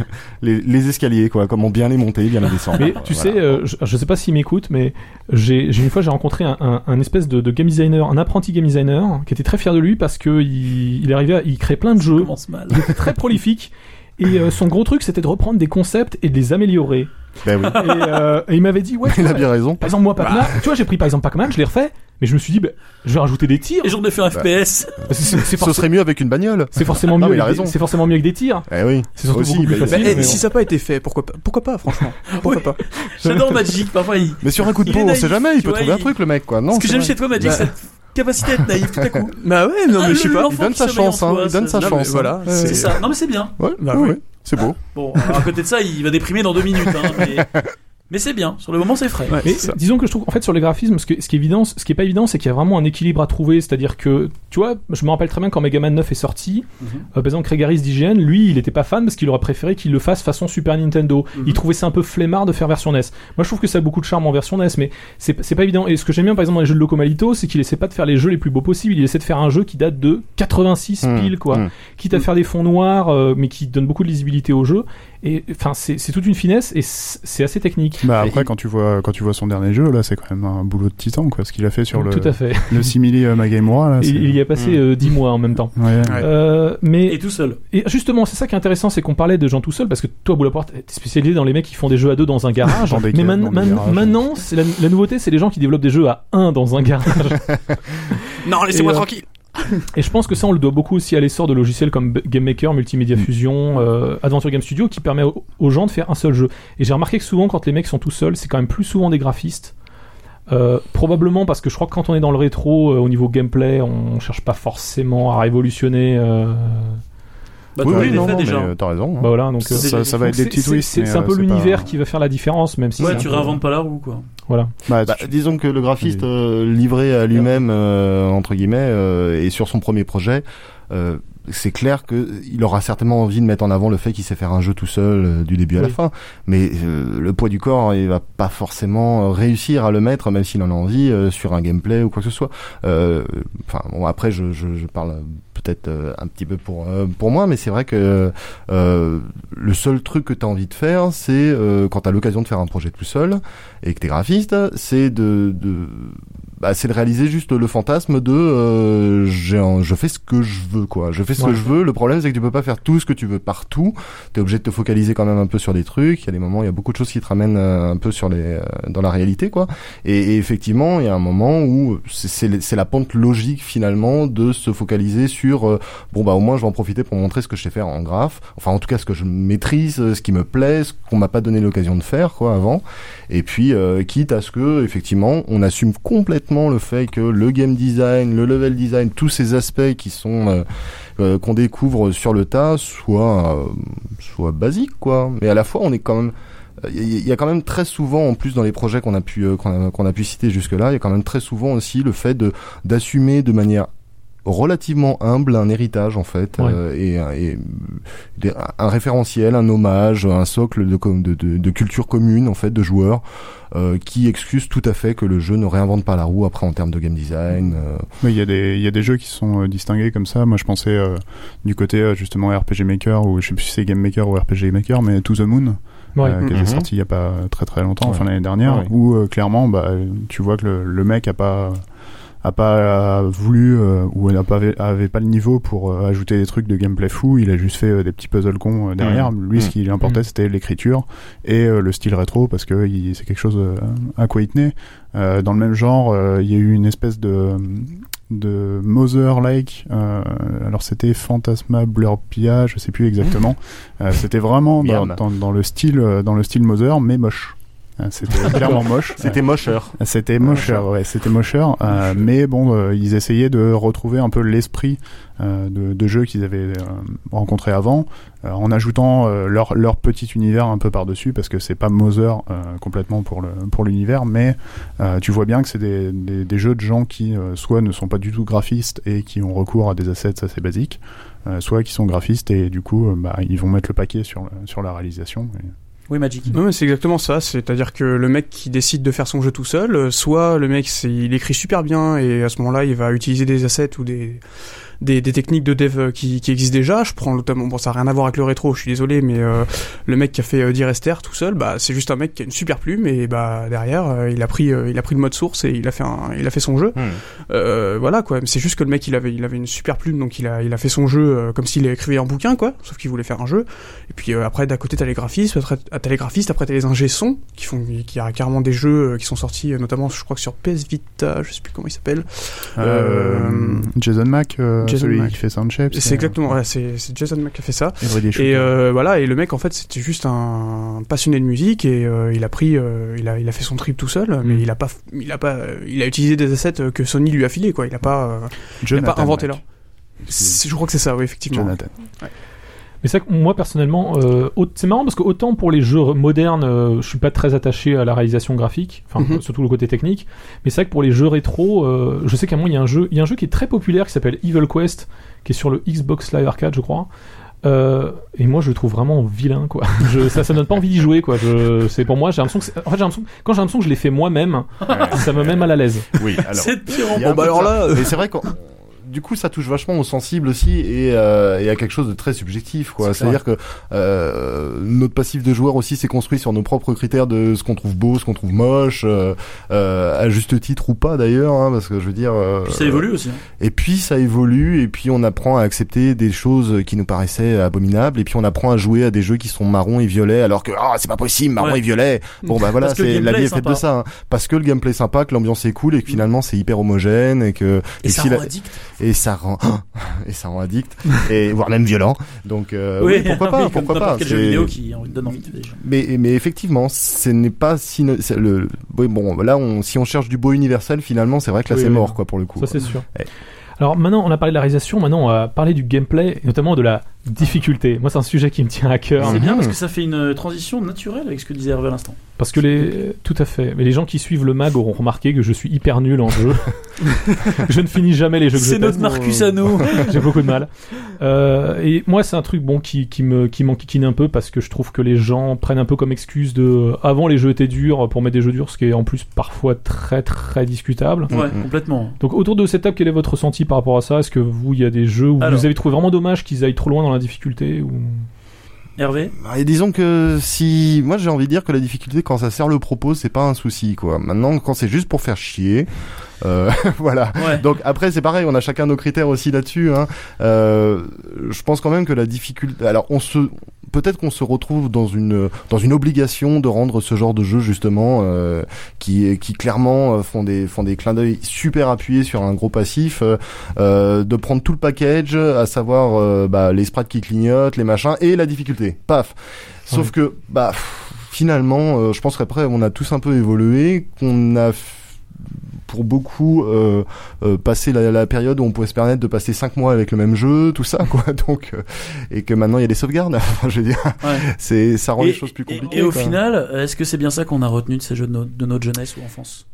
les, les escaliers, quoi. Comment bien les monter, bien les descendre. Mais tu Voilà. sais, euh, je, je sais pas s'il m'écoute, mais j'ai une fois j'ai rencontré un, un, un espèce de, de game designer, un apprenti game designer, qui était très fier de lui parce que il, à, il crée plein de Ça jeux, commence mal. il était très prolifique. Et euh, son gros truc, c'était de reprendre des concepts et de les améliorer. Ben oui. Et, euh, et il m'avait dit, ouais, Il a bien raison. par exemple, moi, Pac-Man, tu vois, j'ai pris par exemple Pac-Man, je l'ai refait, mais je me suis dit, bah, je vais rajouter des tirs. Et j'en ai fait un FPS. C'est c'est Ce serait mieux avec une bagnole. c'est forcément Non, mieux. mais il a avec des- raison. C'est forcément mieux avec des tirs. Eh oui. C'est surtout Aussi, beaucoup plus bah, facile. Bah, eh, mais si bon. ça n'a pas été fait, pourquoi pas Pourquoi pas, franchement Pourquoi Oui. pas J'adore Magic. Parfois, il. Mais sur un coup de peau, on sait jamais, il peut trouver un truc, le mec, quoi. Non, Ce que c'est j'aime chez toi, Magic, Bah. cette capacité à être naïf tout à coup. Bah ouais, non Ah, mais je sais le- pas. Il donne sa chance, hein. Il donne sa Non, chance. voilà, hein. C'est ça. Non, mais c'est bien. Ouais, Bah ouais, oui. C'est beau. Bon, alors, à côté de ça, il va déprimer dans deux minutes. Hein, mais mais c'est bien. Sur le moment, c'est frais. Ouais, Mais disons que je trouve, en fait, sur les graphismes, ce, que- ce qui est évident, ce qui est pas évident, c'est qu'il y a vraiment un équilibre à trouver. C'est-à-dire que, tu vois, je me rappelle très bien quand Mega Man 9 est sorti, Mhm. euh, par exemple, Craig Harris d'IGN, lui, il était pas fan parce qu'il aurait préféré qu'il le fasse façon Super Nintendo. Mhm. Il trouvait ça un peu flemmard de faire version NES. Moi, je trouve que ça a beaucoup de charme en version NES, mais c'est c'est pas évident. Et ce que j'aime bien, par exemple, dans les jeux de Locomalito, c'est qu'il essaie pas de faire les jeux les plus beaux possibles. Il essaie de faire un jeu qui date de 86 Mmh, pile, quoi. mmh. Quitte à faire des fonds noirs, euh, mais qui donne beaucoup de lisibilité au jeu. Et enfin, c'est c'est toute une finesse et c'est assez technique. Bah après, il- quand tu vois quand tu vois son dernier jeu, là, c'est quand même un boulot de titan, quoi. Ce qu'il a fait sur le Tout à fait. le simili euh, Magamora, là. c'est- Il, il y a passé Mm. euh, 10 mois en même temps. Ouais. Ouais. Euh, mais Et tout seul. et justement, c'est ça qui est intéressant, c'est qu'on parlait de gens tout seuls, parce que toi, Boulaporte, t'es spécialisé dans les mecs qui font des jeux à deux dans un garage. Dans des mais caves, man- dans des man- garages. maintenant, la, la nouveauté, c'est les gens qui développent des jeux à un dans un garage. Non, laissez-moi euh, tranquille. Et je pense que ça, on le doit beaucoup aussi à l'essor de logiciels comme Game Maker, Multimedia Mm. Fusion, euh, Adventure Game Studio, qui permet aux, aux gens de faire un seul jeu. Et j'ai remarqué que souvent, quand les mecs sont tout seuls, c'est quand même plus souvent des graphistes. Euh, probablement parce que je crois que quand on est dans le rétro, euh, au niveau gameplay, on cherche pas forcément à révolutionner. Bah, oui, oui, non, fait non, déjà. mais euh, t'as raison. hein. Bah voilà, donc. C'est euh, Ça, ça va être des c'est- petits c'est twists. c'est- un euh, peu pas- l'univers qui va faire la différence, même si. Ouais, tu peu- réinventes pas la roue, quoi. Voilà. Bah, Bah, disons que le graphiste euh, livré à lui-même euh, entre guillemets euh, et sur son premier projet, euh, c'est clair que il aura certainement envie de mettre en avant le fait qu'il sait faire un jeu tout seul euh, du début à la fin. Mais euh, le poids du corps, il va pas forcément réussir à le mettre, même s'il en a envie, euh, sur un gameplay ou quoi que ce soit. Euh, Enfin, bon, après, je, je, je parle peut-être euh, un petit peu pour euh, pour moi, mais c'est vrai que euh, le seul truc que tu as envie de faire, c'est quand tu as l'occasion de faire un projet tout seul et que tu graphiste, c'est de bah, c'est de réaliser juste le fantasme de euh, un- je fais ce que je veux quoi. Je fais ce Ouais. que je veux. Le problème c'est que tu peux pas faire tout ce que tu veux partout. Tu es obligé de te focaliser quand même un peu sur des trucs. Il y a des moments il y a beaucoup de choses qui te ramènent euh, un peu sur les euh, dans la réalité quoi. Et, et effectivement il y a un moment où c'est- la pente logique finalement de se focaliser sur euh, bon bah au moins je vais en profiter pour montrer ce que je sais faire en graphe. Enfin en tout cas ce que je maîtrise ce qui me plaît ce qu'on m'a pas donné l'occasion de faire quoi avant. Et puis euh, quitte à ce que effectivement on assume complètement le fait que le game design le level design tous ces aspects qui sont euh, euh, qu'on découvre sur le tas soient euh, soient basiques quoi. Mais à la fois on est quand même il y a quand même très souvent, en plus dans les projets qu'on a pu qu'on a, qu'on a pu citer jusque là, il y a quand même très souvent aussi le fait de d'assumer de manière relativement humble un héritage en fait Ouais. euh, et, et des- un référentiel, un hommage, un socle de, de, de, de culture commune en fait de joueurs euh, qui excuse tout à fait que le jeu ne réinvente pas la roue après en termes de game design. euh. Mais il y a des il y a des jeux qui sont euh, distingués comme ça. Moi, je pensais euh, du côté euh, justement RPG Maker ou je sais plus si c'est Game Maker ou RPG Maker, mais To the Moon, Ouais. euh, qui Mhm. était sorti il y a pas très très longtemps, Ouais. enfin l'année dernière, Ouais. où euh, clairement, bah, tu vois que le, le mec a pas a pas voulu euh, ou n'a pas avait pas le niveau pour euh, ajouter des trucs de gameplay fou. Il a juste fait euh, des petits puzzles cons euh, derrière. Lui, ce Mhm. qui importait, Mhm. c'était l'écriture et euh, le style rétro parce que c'est quelque chose euh, à quoi il tenait. Euh, dans le même genre, euh, il y a eu une espèce de de Mother-like. euh, alors c'était Phantasma Blurpia, je sais plus exactement. Euh, c'était vraiment dans, dans, dans le style euh, dans le style Mother, mais moche. Euh, C'était clairement moche. C'était mocheur. C'était mocheur, ouais, c'était mocheur. euh, mais bon, euh, ils essayaient de retrouver un peu l'esprit euh, de, de jeu qu'ils avaient euh, rencontré avant, euh, en ajoutant euh, leur leur petit univers un peu par dessus, parce que c'est pas Mother euh, complètement pour le pour l'univers, mais euh, tu vois bien que c'est des, des des jeux de gens qui euh, soit ne sont pas du tout graphistes et qui ont recours à des assets assez basiques, euh, soit qui sont graphistes et du coup, euh, bah, ils vont mettre le paquet sur sur la réalisation. et- Oui, Magic. Non, mais c'est exactement ça. C'est-à-dire que le mec qui décide de faire son jeu tout seul, euh, soit le mec, il écrit super bien et à ce moment-là, il va utiliser des assets ou des des, des techniques de dev euh, qui, qui existent déjà. Je prends notamment, bon, ça n'a rien à voir avec le rétro, je suis désolé, mais euh, le mec qui a fait euh, Direster tout seul, bah, c'est juste un mec qui a une super plume et bah derrière, euh, il a pris, euh, il a pris le mode source et il a fait un, il a fait son jeu. Hmm. Voilà quoi. C'est juste que le mec, il avait, il avait une super plume, donc il a, il a fait son jeu comme s'il écrivait un bouquin, quoi. Sauf qu'il voulait faire un jeu. Et puis après, d'à côté, t'as les graphistes, après t'as les graphistes, après t'as les ingé qui font, qui a carrément des jeux qui sont sortis, notamment, je crois que sur PS Vita, je sais plus comment il s'appelle. Jason Mack, euh, Jason celui Mack. qui fait Soundshapes. C'est exactement, voilà, c'est Jason Mac qui a fait ça. Et euh, voilà, et le mec en fait c'était juste un passionné de musique et euh, il a pris, euh, il a, il a fait son trip tout seul, mais Mm. il a pas, il a pas, euh, il a utilisé des assets euh, que Sony lui a filé quoi. Il a pas, euh, il a pas inventé là. Je crois que c'est ça, oui effectivement. Jonathan. Mais c'est vrai que moi personnellement, euh, c'est marrant parce que autant pour les jeux modernes, euh, je suis pas très attaché à la réalisation graphique, enfin Mhm. surtout le côté technique. Mais c'est vrai que pour les jeux rétro, euh, je sais qu'à moment il y a un jeu, il y a un jeu qui est très populaire qui s'appelle Evil Quest, qui est sur le Xbox Live Arcade, je crois. Euh, et moi je le trouve vraiment vilain quoi. Je, ça, ça donne pas envie d'y jouer quoi. Je, c'est pour moi j'ai l'impression que c'est- en fait j'ai l'impression quand j'ai l'impression que je l'ai fait moi-même, ça me met mal à l'aise. Oui, alors. C'est pire peu bah alors ça. là, Mais c'est vrai qu'on du coup, ça touche vachement au sensible aussi et, euh, et à quelque chose de très subjectif, quoi. C'est-à-dire que euh, notre passif de joueur aussi s'est construit sur nos propres critères de ce qu'on trouve beau, ce qu'on trouve moche, euh, euh, à juste titre ou pas d'ailleurs, hein, parce que je veux dire. euh, Puis ça évolue aussi. hein. Et puis ça évolue, et puis on apprend à accepter des choses qui nous paraissaient abominables, et puis on apprend à jouer à des jeux qui sont marrons et violets, alors que ah c'est pas possible, marron Ouais. et violet. Bon bah voilà, c'est la vie est est faite de ça, hein. parce que le gameplay est sympa, que l'ambiance est cool, et que finalement c'est hyper homogène, et que Et, ça si la- addict. Et ça rend et ça rend addict, et voire même violent. Donc euh, oui, pourquoi oui, pas, comme pourquoi n'importe pas. quel jeu vidéo qui donne envie de mais, mais effectivement, ce n'est pas si le oui, bon là on si on cherche du beau universel finalement c'est vrai que là Oui, c'est oui, mort oui. quoi pour le coup. Ça c'est sûr. Ouais. Alors maintenant on a parlé de la réalisation, maintenant on va parler du gameplay, et notamment de la Difficulté. Moi, c'est un sujet qui me tient à cœur. C'est bien parce que ça fait une euh, transition naturelle avec ce que disait Hervé à l'instant. Parce que les, tout à fait. Mais les gens qui suivent le mag auront remarqué que je suis hyper nul en jeu. je ne finis jamais les jeux que je C'est notre. Marcus à nous. J'ai beaucoup de mal. Euh, et moi, c'est un truc bon qui, qui me qui m'enquiquine un peu parce que je trouve que les gens prennent un peu comme excuse de avant les jeux étaient durs pour mettre des jeux durs, ce qui est en plus parfois très très discutable. Ouais, Mhm. complètement. Donc autour de cette table, quel est votre ressenti par rapport à ça? Est-ce que vous, il y a des jeux où Alors. vous avez trouvé vraiment dommage qu'ils aillent trop loin dans la difficulté ou... Hervé Bah, Et disons que si moi j'ai envie de dire que la difficulté quand ça sert le propos c'est pas un souci quoi. Maintenant quand c'est juste pour faire chier, euh, voilà. Ouais. Donc après c'est pareil, on a chacun nos critères aussi là-dessus. Hein. Euh, je pense quand même que la difficulté. Alors on se peut-être qu'on se retrouve dans une dans une obligation de rendre ce genre de jeu justement euh, qui qui clairement euh, font des font des clins d'œil super appuyés sur un gros passif, euh, euh, de prendre tout le package, à savoir euh, bah, les sprites qui clignotent, les machins et la difficulté. Paf. Sauf que bah pff, finalement, euh, je pense qu'après on a tous un peu évolué, qu'on a pour beaucoup euh, euh, passé la, la période où on pouvait se permettre de passer 5 mois avec le même jeu, tout ça quoi. Donc euh, et que maintenant il y a des sauvegardes. je veux dire, Ouais. c'est ça rend et, les choses plus compliquées. et au quoi. final, est-ce que c'est bien ça qu'on a retenu de ces jeux de, no- de notre jeunesse ou enfance?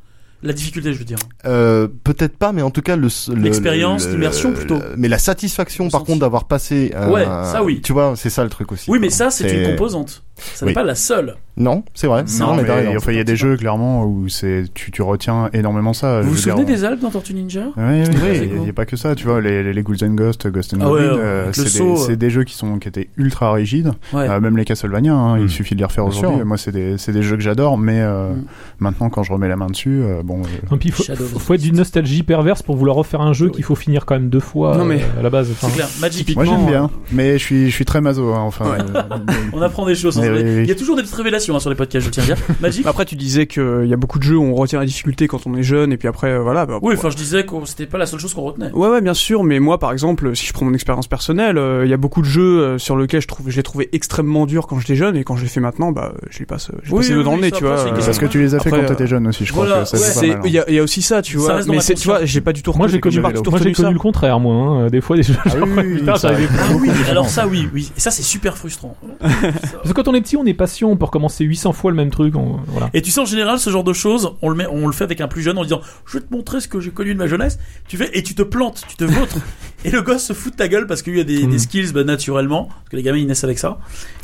La difficulté, je veux dire. Euh, peut-être pas, mais en tout cas le le- L'expérience, le- l'immersion, plutôt. mais la satisfaction par contre d'avoir passé. un- Ouais, ça, oui. Tu vois, c'est ça le truc aussi. Oui, quoi. mais ça, c'est une composante. Ça n'est Oui. pas la seule. Non, c'est vrai. Non, Non, mais t'as mais raison. enfin, il y a des jeux clairement où c'est tu, tu retiens énormément ça. Vous vous dire, souvenez des Alpes dans Tortue Ninja? Oui, oui, C'est oui, il n'y a pas que ça, tu vois, les, les, les Ghouls and Ghosts, Ghost and Ah ouais, euh, c'est des, euh. c'est des jeux qui sont qui étaient ultra rigides, Ouais. Euh, même les Castlevania, hein, il suffit de les refaire aujourd'hui. Moi, c'est des, jeux que j'adore, mais euh, Mm. maintenant, quand je remets la main dessus, euh, bon, euh, il faut, faut être d'une nostalgie perverse pour vouloir refaire un jeu qu'il faut finir quand même deux fois Non, mais- à la base. Enfin, C'est clair. Magic. moi j'aime bien, mais je suis, je suis très maso, hein, enfin. On apprend des choses. Oui, c'est vrai. oui, oui. Il y a toujours des petites révélations hein, sur les podcasts, je tiens à dire. Magic. Après, tu disais qu'il y a beaucoup de jeux où on retient la difficulté quand on est jeune, et puis après, euh, voilà. bah, Oui, enfin, je disais que c'était pas la seule chose qu'on retenait. Ouais, ouais, bien sûr, mais moi, par exemple, si je prends mon expérience personnelle, euh, il y a beaucoup de jeux euh, sur lesquels je trouve, je les trouvais extrêmement durs quand j'étais jeune, et quand je les fais maintenant, bah, je les passe, je passe oui, le dans oui, le nez, tu vois. c'est euh, parce que tu les as fait Après, quand t'étais jeune aussi, je crois hein. il y a, il y a aussi ça, tu vois. Mais c'est, tu vois, j'ai pas du tout. moi, j'ai connu, le contraire, moi. hein. Des fois, des jeux. Ah alors ça, oui, oui. Et ça, c'est super frustrant. Parce que quand on est petit, on est patient, on peut recommencer 800 fois le même truc. on- Voilà. Et tu sais, en général, ce genre de choses, on le met, on le fait avec un plus jeune en disant, je vais te montrer ce que j'ai connu de ma jeunesse. Tu fais, et tu te plantes, tu te vautres. et le gosse se fout de ta gueule parce qu'il y a des, Mm. des skills, bah, naturellement. Parce que les gamins, ils naissent avec ça.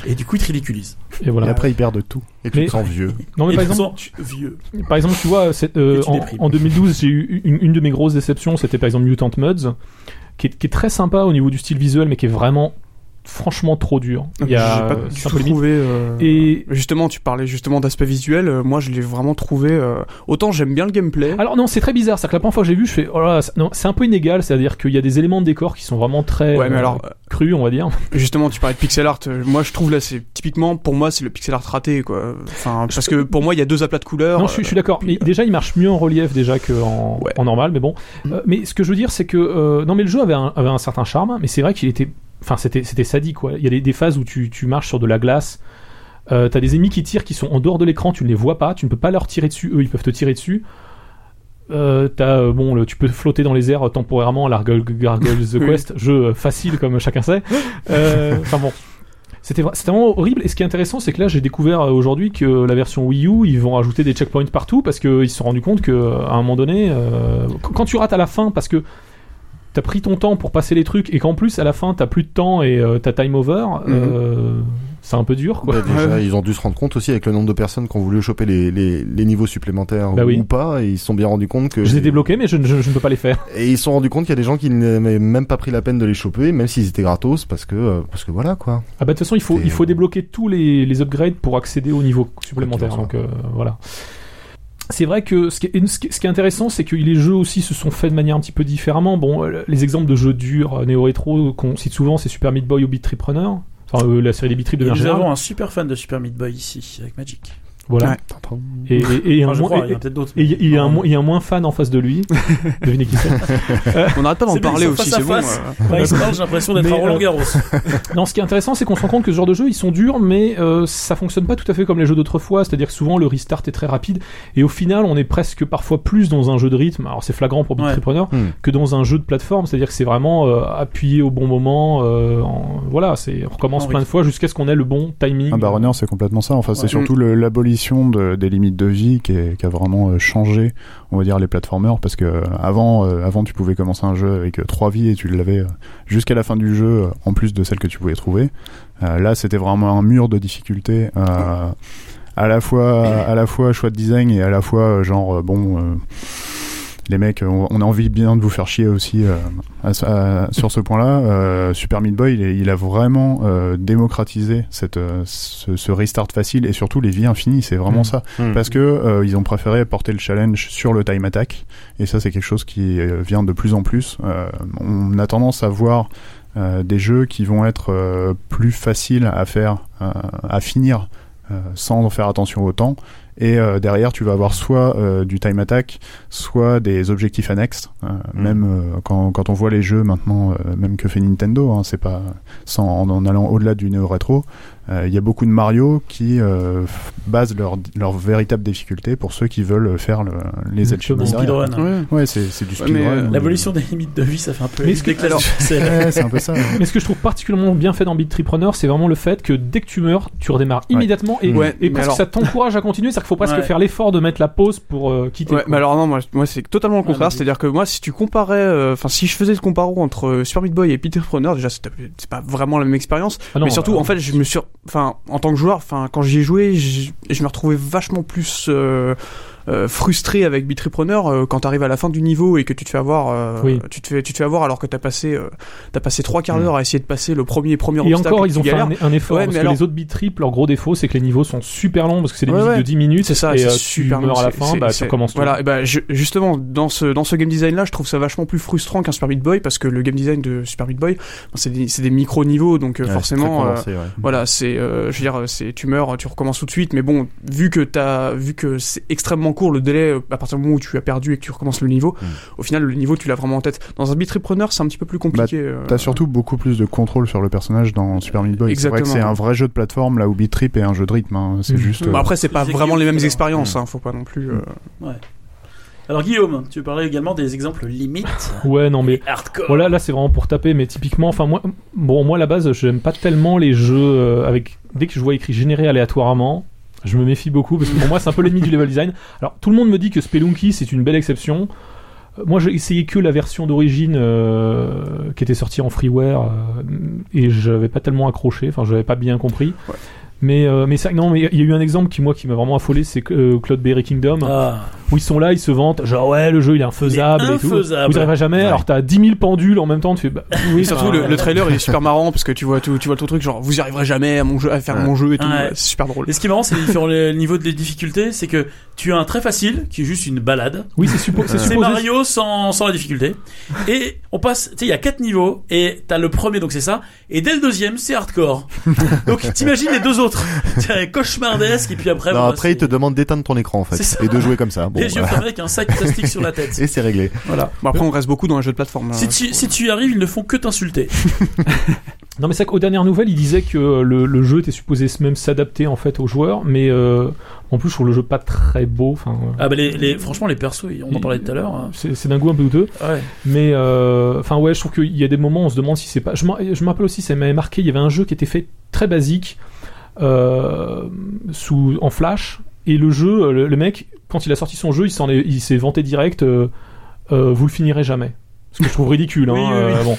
Et du coup, ils te ridiculisent. Et voilà. Et après, ils perdent tout. Et tu Mais- te sens vieux. Non, mais et par ils exemple, sont vieux. Par exemple, tu vois, euh, Et tu en, déprimes. en 2012, j'ai eu une, une de mes grosses déceptions, c'était par exemple Mutant Muds, qui est, qui est très sympa au niveau du style visuel, mais qui est vraiment, franchement, trop dur. Il y a, pas euh, du tout trouvé. euh, Et Justement, tu parlais justement d'aspect visuel. euh, moi, je l'ai vraiment trouvé. euh, Autant j'aime bien le gameplay. alors non, c'est très bizarre. C'est que la première fois que j'ai vu, je fais, oh là non, c'est un peu inégal. C'est-à-dire qu'il y a des éléments de décor qui sont vraiment très Ouais, mais alors, crus, on va dire. justement, tu parlais de pixel art. Moi, je trouve là, c'est typiquement pour moi, c'est le pixel art raté, quoi. Enfin, parce que pour moi, il y a deux aplats de couleurs. Non, je suis, d'accord. Mais déjà, il marche mieux en relief déjà qu'en Ouais. en normal. Mais bon. Euh, mais ce que je veux dire, c'est que non, mais le jeu avait un, avait un certain charme. Mais c'est vrai qu'il était, enfin, c'était, c'était sadique. Quoi. Il y a des, des phases où tu, tu marches sur de la glace. Euh, T'as des ennemis qui tirent, qui sont en dehors de l'écran. Tu ne les vois pas. Tu ne peux pas leur tirer dessus. Eux, ils peuvent te tirer dessus. Euh, t'as euh, bon, le- tu peux flotter dans les airs euh, temporairement. L'Argol Gargoyles The Oui. Quest, jeu euh, facile comme chacun sait. Enfin bon. C'était vra- c'était vraiment horrible. Et ce qui est intéressant, c'est que là, j'ai découvert aujourd'hui que la version Wii U, ils vont rajouter des checkpoints partout parce qu'ils se sont rendus compte que à un moment donné, euh, qu- quand tu rates à la fin, parce que t'as pris ton temps pour passer les trucs et qu'en plus à la fin t'as plus de temps et euh, t'as time over, euh, c'est un peu dur. Quoi. Bah, déjà, ils ont dû se rendre compte aussi avec le nombre de personnes qui ont voulu choper les, les, les niveaux supplémentaires Bah ou oui. pas, et ils se sont bien rendus compte que. Je les ai débloqués, mais je, ne- je- je ne peux pas les faire. Et ils se sont rendus compte qu'il y a des gens qui n'avaient même pas pris la peine de les choper, même s'ils étaient gratos, parce que, euh, parce que voilà quoi. Ah bah de toute façon, il faut, il faut débloquer tous les, les upgrades pour accéder au niveau supplémentaire. Donc euh, voilà. C'est vrai que ce qui est, ce qui intéressant, c'est que les jeux aussi se sont faits de manière un petit peu différemment. Bon, euh, les exemples de jeux durs euh, néo-rétro qu'on cite souvent, c'est Super Meat Boy ou Beat Trip Runner. Enfin, euh, la série des Beat Trip de manière nous avons un super fan de Super Meat Boy ici, avec Magic. Voilà. Ouais. Et, et, et un Enfin, je moins- crois, il y a peut-être d'autres. et il y, il y a un, moins- il y a un moins fan en face de lui. Devinez qui c'est. On n'arrête pas d'en parler aussi, face à c'est bon. face. euh. Ouais, j'ai l'impression d'être à Roland euh, Garros. Non, ce qui est intéressant, c'est qu'on se rend compte que ce genre de jeux, ils sont durs, mais euh, ça fonctionne pas tout à fait comme les jeux d'autrefois. C'est-à-dire que souvent le restart est très rapide, et au final, on est presque parfois plus dans un jeu de rythme. Alors c'est flagrant pour. Tripreneur Hmm. que dans un jeu de plateforme. C'est-à-dire que c'est vraiment euh, appuyé au bon moment. euh, en- voilà, c'est on recommence En plein de fois jusqu'à ce qu'on ait le bon timing. Ah bah Runner c'est complètement ça. Enfin c'est surtout le- des limites de vie qui, a vraiment euh, changé, on va dire les platformers parce que euh, avant euh, avant tu pouvais commencer un jeu avec trois vies et tu l'avais jusqu'à la fin du jeu en plus de celles que tu pouvais trouver. Là c'était vraiment un mur de difficulté. à la fois à la fois choix de design et à la fois genre bon les mecs on on a envie bien de vous faire chier aussi euh, à- à- sur ce point-là. Euh, Super Meat Boy il, est- il a vraiment euh, démocratisé cette euh, ce, ce restart facile et surtout les vies infinies c'est vraiment Mm. ça. Hmm. parce que euh, ils ont préféré porter le challenge sur le time attack. Et ça c'est quelque chose qui euh, vient de plus en plus. Euh, on a tendance à voir euh, des jeux qui vont être euh, plus faciles à faire euh, à finir euh, sans en faire attention au temps et euh, derrière tu vas avoir soit euh, du time attack soit des objectifs annexes Euh, Mm. même euh, quand, quand on voit les jeux maintenant euh, même que fait Nintendo hein, c'est pas sans en, en allant au-delà du néo rétro il y a beaucoup de Mario qui euh, basent leur, leur véritable difficulté pour ceux qui veulent faire le, les Exactement. achievements. Speedrun. Ouais. Ouais, c'est c'est du speedrun. euh, L'abolition des limites de vie, ça fait un peu Mais alors-. Ouais, c'est un peu ça. ouais. Mais ce que je trouve particulièrement bien fait dans Beat Tripreneur, c'est vraiment le fait que dès que tu meurs, tu redémarres immédiatement et, Ouais, et parce alors- que ça t'encourage à continuer, c'est-à-dire qu'il faut presque Ouais. faire l'effort de mettre la pause pour euh, quitter. Mais alors non, moi, moi c'est totalement le contraire. C'est-à-dire que moi, si tu comparais, euh, enfin, si je faisais le comparo entre euh, Super Meat Boy et Peter Preneur, déjà, c'est pas vraiment la même expérience. Ah non, mais surtout, en fait, je me suis, enfin, en tant que joueur, enfin, quand j'y ai joué, je, me retrouvais vachement plus euh, euh, frustré avec Beat Tripreneur euh, quand t'arrives à la fin du niveau et que tu te fais avoir, euh, Oui. tu te fais, tu te fais avoir alors que t'as passé, euh, t'as passé trois quarts d'heure à essayer de passer le premier premier Et obstacle. encore, et ils tu ont fait galères. un, un effort Ouais, parce mais que alors- les autres beat trip, leur gros défaut, c'est que les niveaux sont super longs parce que c'est des Ouais, musiques ouais. de 10 minutes. C'est ça, et euh, super tu meurs long, à la fin, bah tu recommences tout. Voilà, et bah ju- justement dans ce dans ce game design là, je trouve ça vachement plus frustrant qu'un Super Meat Boy parce que le game design de Super Meat Boy, c'est des, c'est des micro niveaux donc forcément euh, voilà, c'est euh, je veux dire c'est tu meurs, tu recommences tout de suite mais bon, vu que t'as vu que c'est extrêmement court le délai euh, à partir du moment où tu as perdu et que tu recommences le niveau, Mm. au final le niveau tu l'as vraiment en tête. Dans un beat repreneur, c'est un petit peu plus compliqué. euh, T'as surtout beaucoup plus de contrôle sur le personnage dans Super Meat Boy. C'est vrai que c'est un vrai jeu de plateforme là où Beat Trip est un jeu de rythme. hein. C'est Mhm. juste. Bon, euh, après c'est pas vraiment les Guillaume mêmes expériences Mm. hein, faut pas non plus euh, Alors Guillaume, tu parlais également des exemples limites. Ouais, non, mais Hardcore. Voilà, là c'est vraiment pour taper, mais typiquement, enfin moi, bon moi à la base, j'aime pas tellement les jeux avec dès que je vois écrit généré aléatoirement, je me méfie beaucoup parce que pour moi c'est un peu l'ennemi du level design. Alors tout le monde me dit que Spelunky c'est une belle exception. Euh, Moi j'ai essayé que la version d'origine euh, qui était sortie en freeware euh, et j'avais pas tellement accroché, enfin j'avais pas bien compris. Mais euh, mais ça, non mais il y a eu un exemple qui moi qui m'a vraiment affolé, c'est euh, Cloud Berry Kingdom Ah. où ils sont là, ils se vantent, genre ouais le jeu il est infaisable Il est et tout. infaisable. Vous arriverez jamais. Ouais. Alors t'as 10 000 pendules en même temps, tu fais bah, oui Et surtout enfin, le, le trailer il est super marrant parce que tu vois tout tu vois tout le truc genre vous y arriverez jamais à mon jeu à faire Ouais. mon jeu et tout ouais, c'est super drôle Et ce qui est marrant, c'est les différents les niveaux de difficulté. C'est que tu as un très facile, qui est juste une balade. Oui, c'est suppo- c'est C'est supposé. Mario sans, sans la difficulté. Et on passe, tu sais, il y a quatre niveaux, et t'as le premier, donc c'est ça, et dès le deuxième, c'est hardcore. donc t'imagines les deux autres. C'est cauchemardesque, et puis après, Non, bah, après, il te demande d'éteindre ton écran, en fait. Et de jouer comme ça. Bon, les yeux voilà. fermés avec un sac plastique sur la tête. Et c'est réglé. Voilà. bon après on reste beaucoup dans un jeu de plateforme Si hein, tu, je si tu y arrives, ils ne font que t'insulter. Non, mais c'est qu'aux dernières nouvelles, il disait que euh, le, le jeu était supposé même s'adapter en fait aux joueurs, mais euh, en plus, je trouve le jeu pas très beau. Enfin, euh, Ah bah les, les, franchement, les persos, on en parlait tout à l'heure. hein. c'est c'est d'un goût un peu douteux. Ouais. Mais euh, enfin, ouais, je trouve qu'il y a des moments où on se demande si c'est pas. Je me rappelle aussi, ça m'avait marqué. Il y avait un jeu qui était fait très basique, sous en flash, et le jeu, le, le mec, quand il a sorti son jeu, il s'est vanté direct. euh, euh, vous le finirez jamais. Ce que je trouve ridicule. Hein, Oui, oui, oui. euh, bon.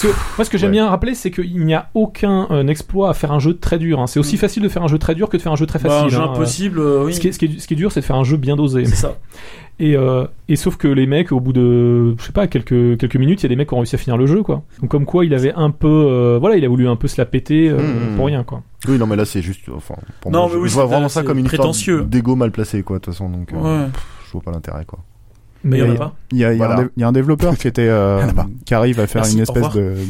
Que, moi, ce que j'aime Ouais. bien rappeler, c'est qu'il n'y a aucun euh, exploit à faire un jeu très dur. hein. C'est aussi facile de faire un jeu très dur que de faire un jeu très Bah, un facile. jeu hein. impossible, euh, oui. Ce qui, est, ce, qui est, ce qui est dur, c'est de faire un jeu bien dosé. C'est ça. Et, euh, et sauf que les mecs, au bout de, je sais pas, quelques, quelques minutes, il y a des mecs qui ont réussi à finir le jeu, quoi. Donc comme quoi, il avait un peu, euh, voilà, il a voulu un peu se la péter euh, Mmh. pour rien, quoi. Oui, non, mais là, c'est juste, enfin, pour Non, moi, mais je, oui, je vois c'est- vraiment ça comme une prétentieux. histoire d'égo mal placé, quoi, de toute façon, donc, euh, Ouais. je vois pas l'intérêt, quoi. Mais il y en a pas. Il y a, il y a Voilà. un il y a un développeur qui était euh, qui arrive à faire Merci, une espèce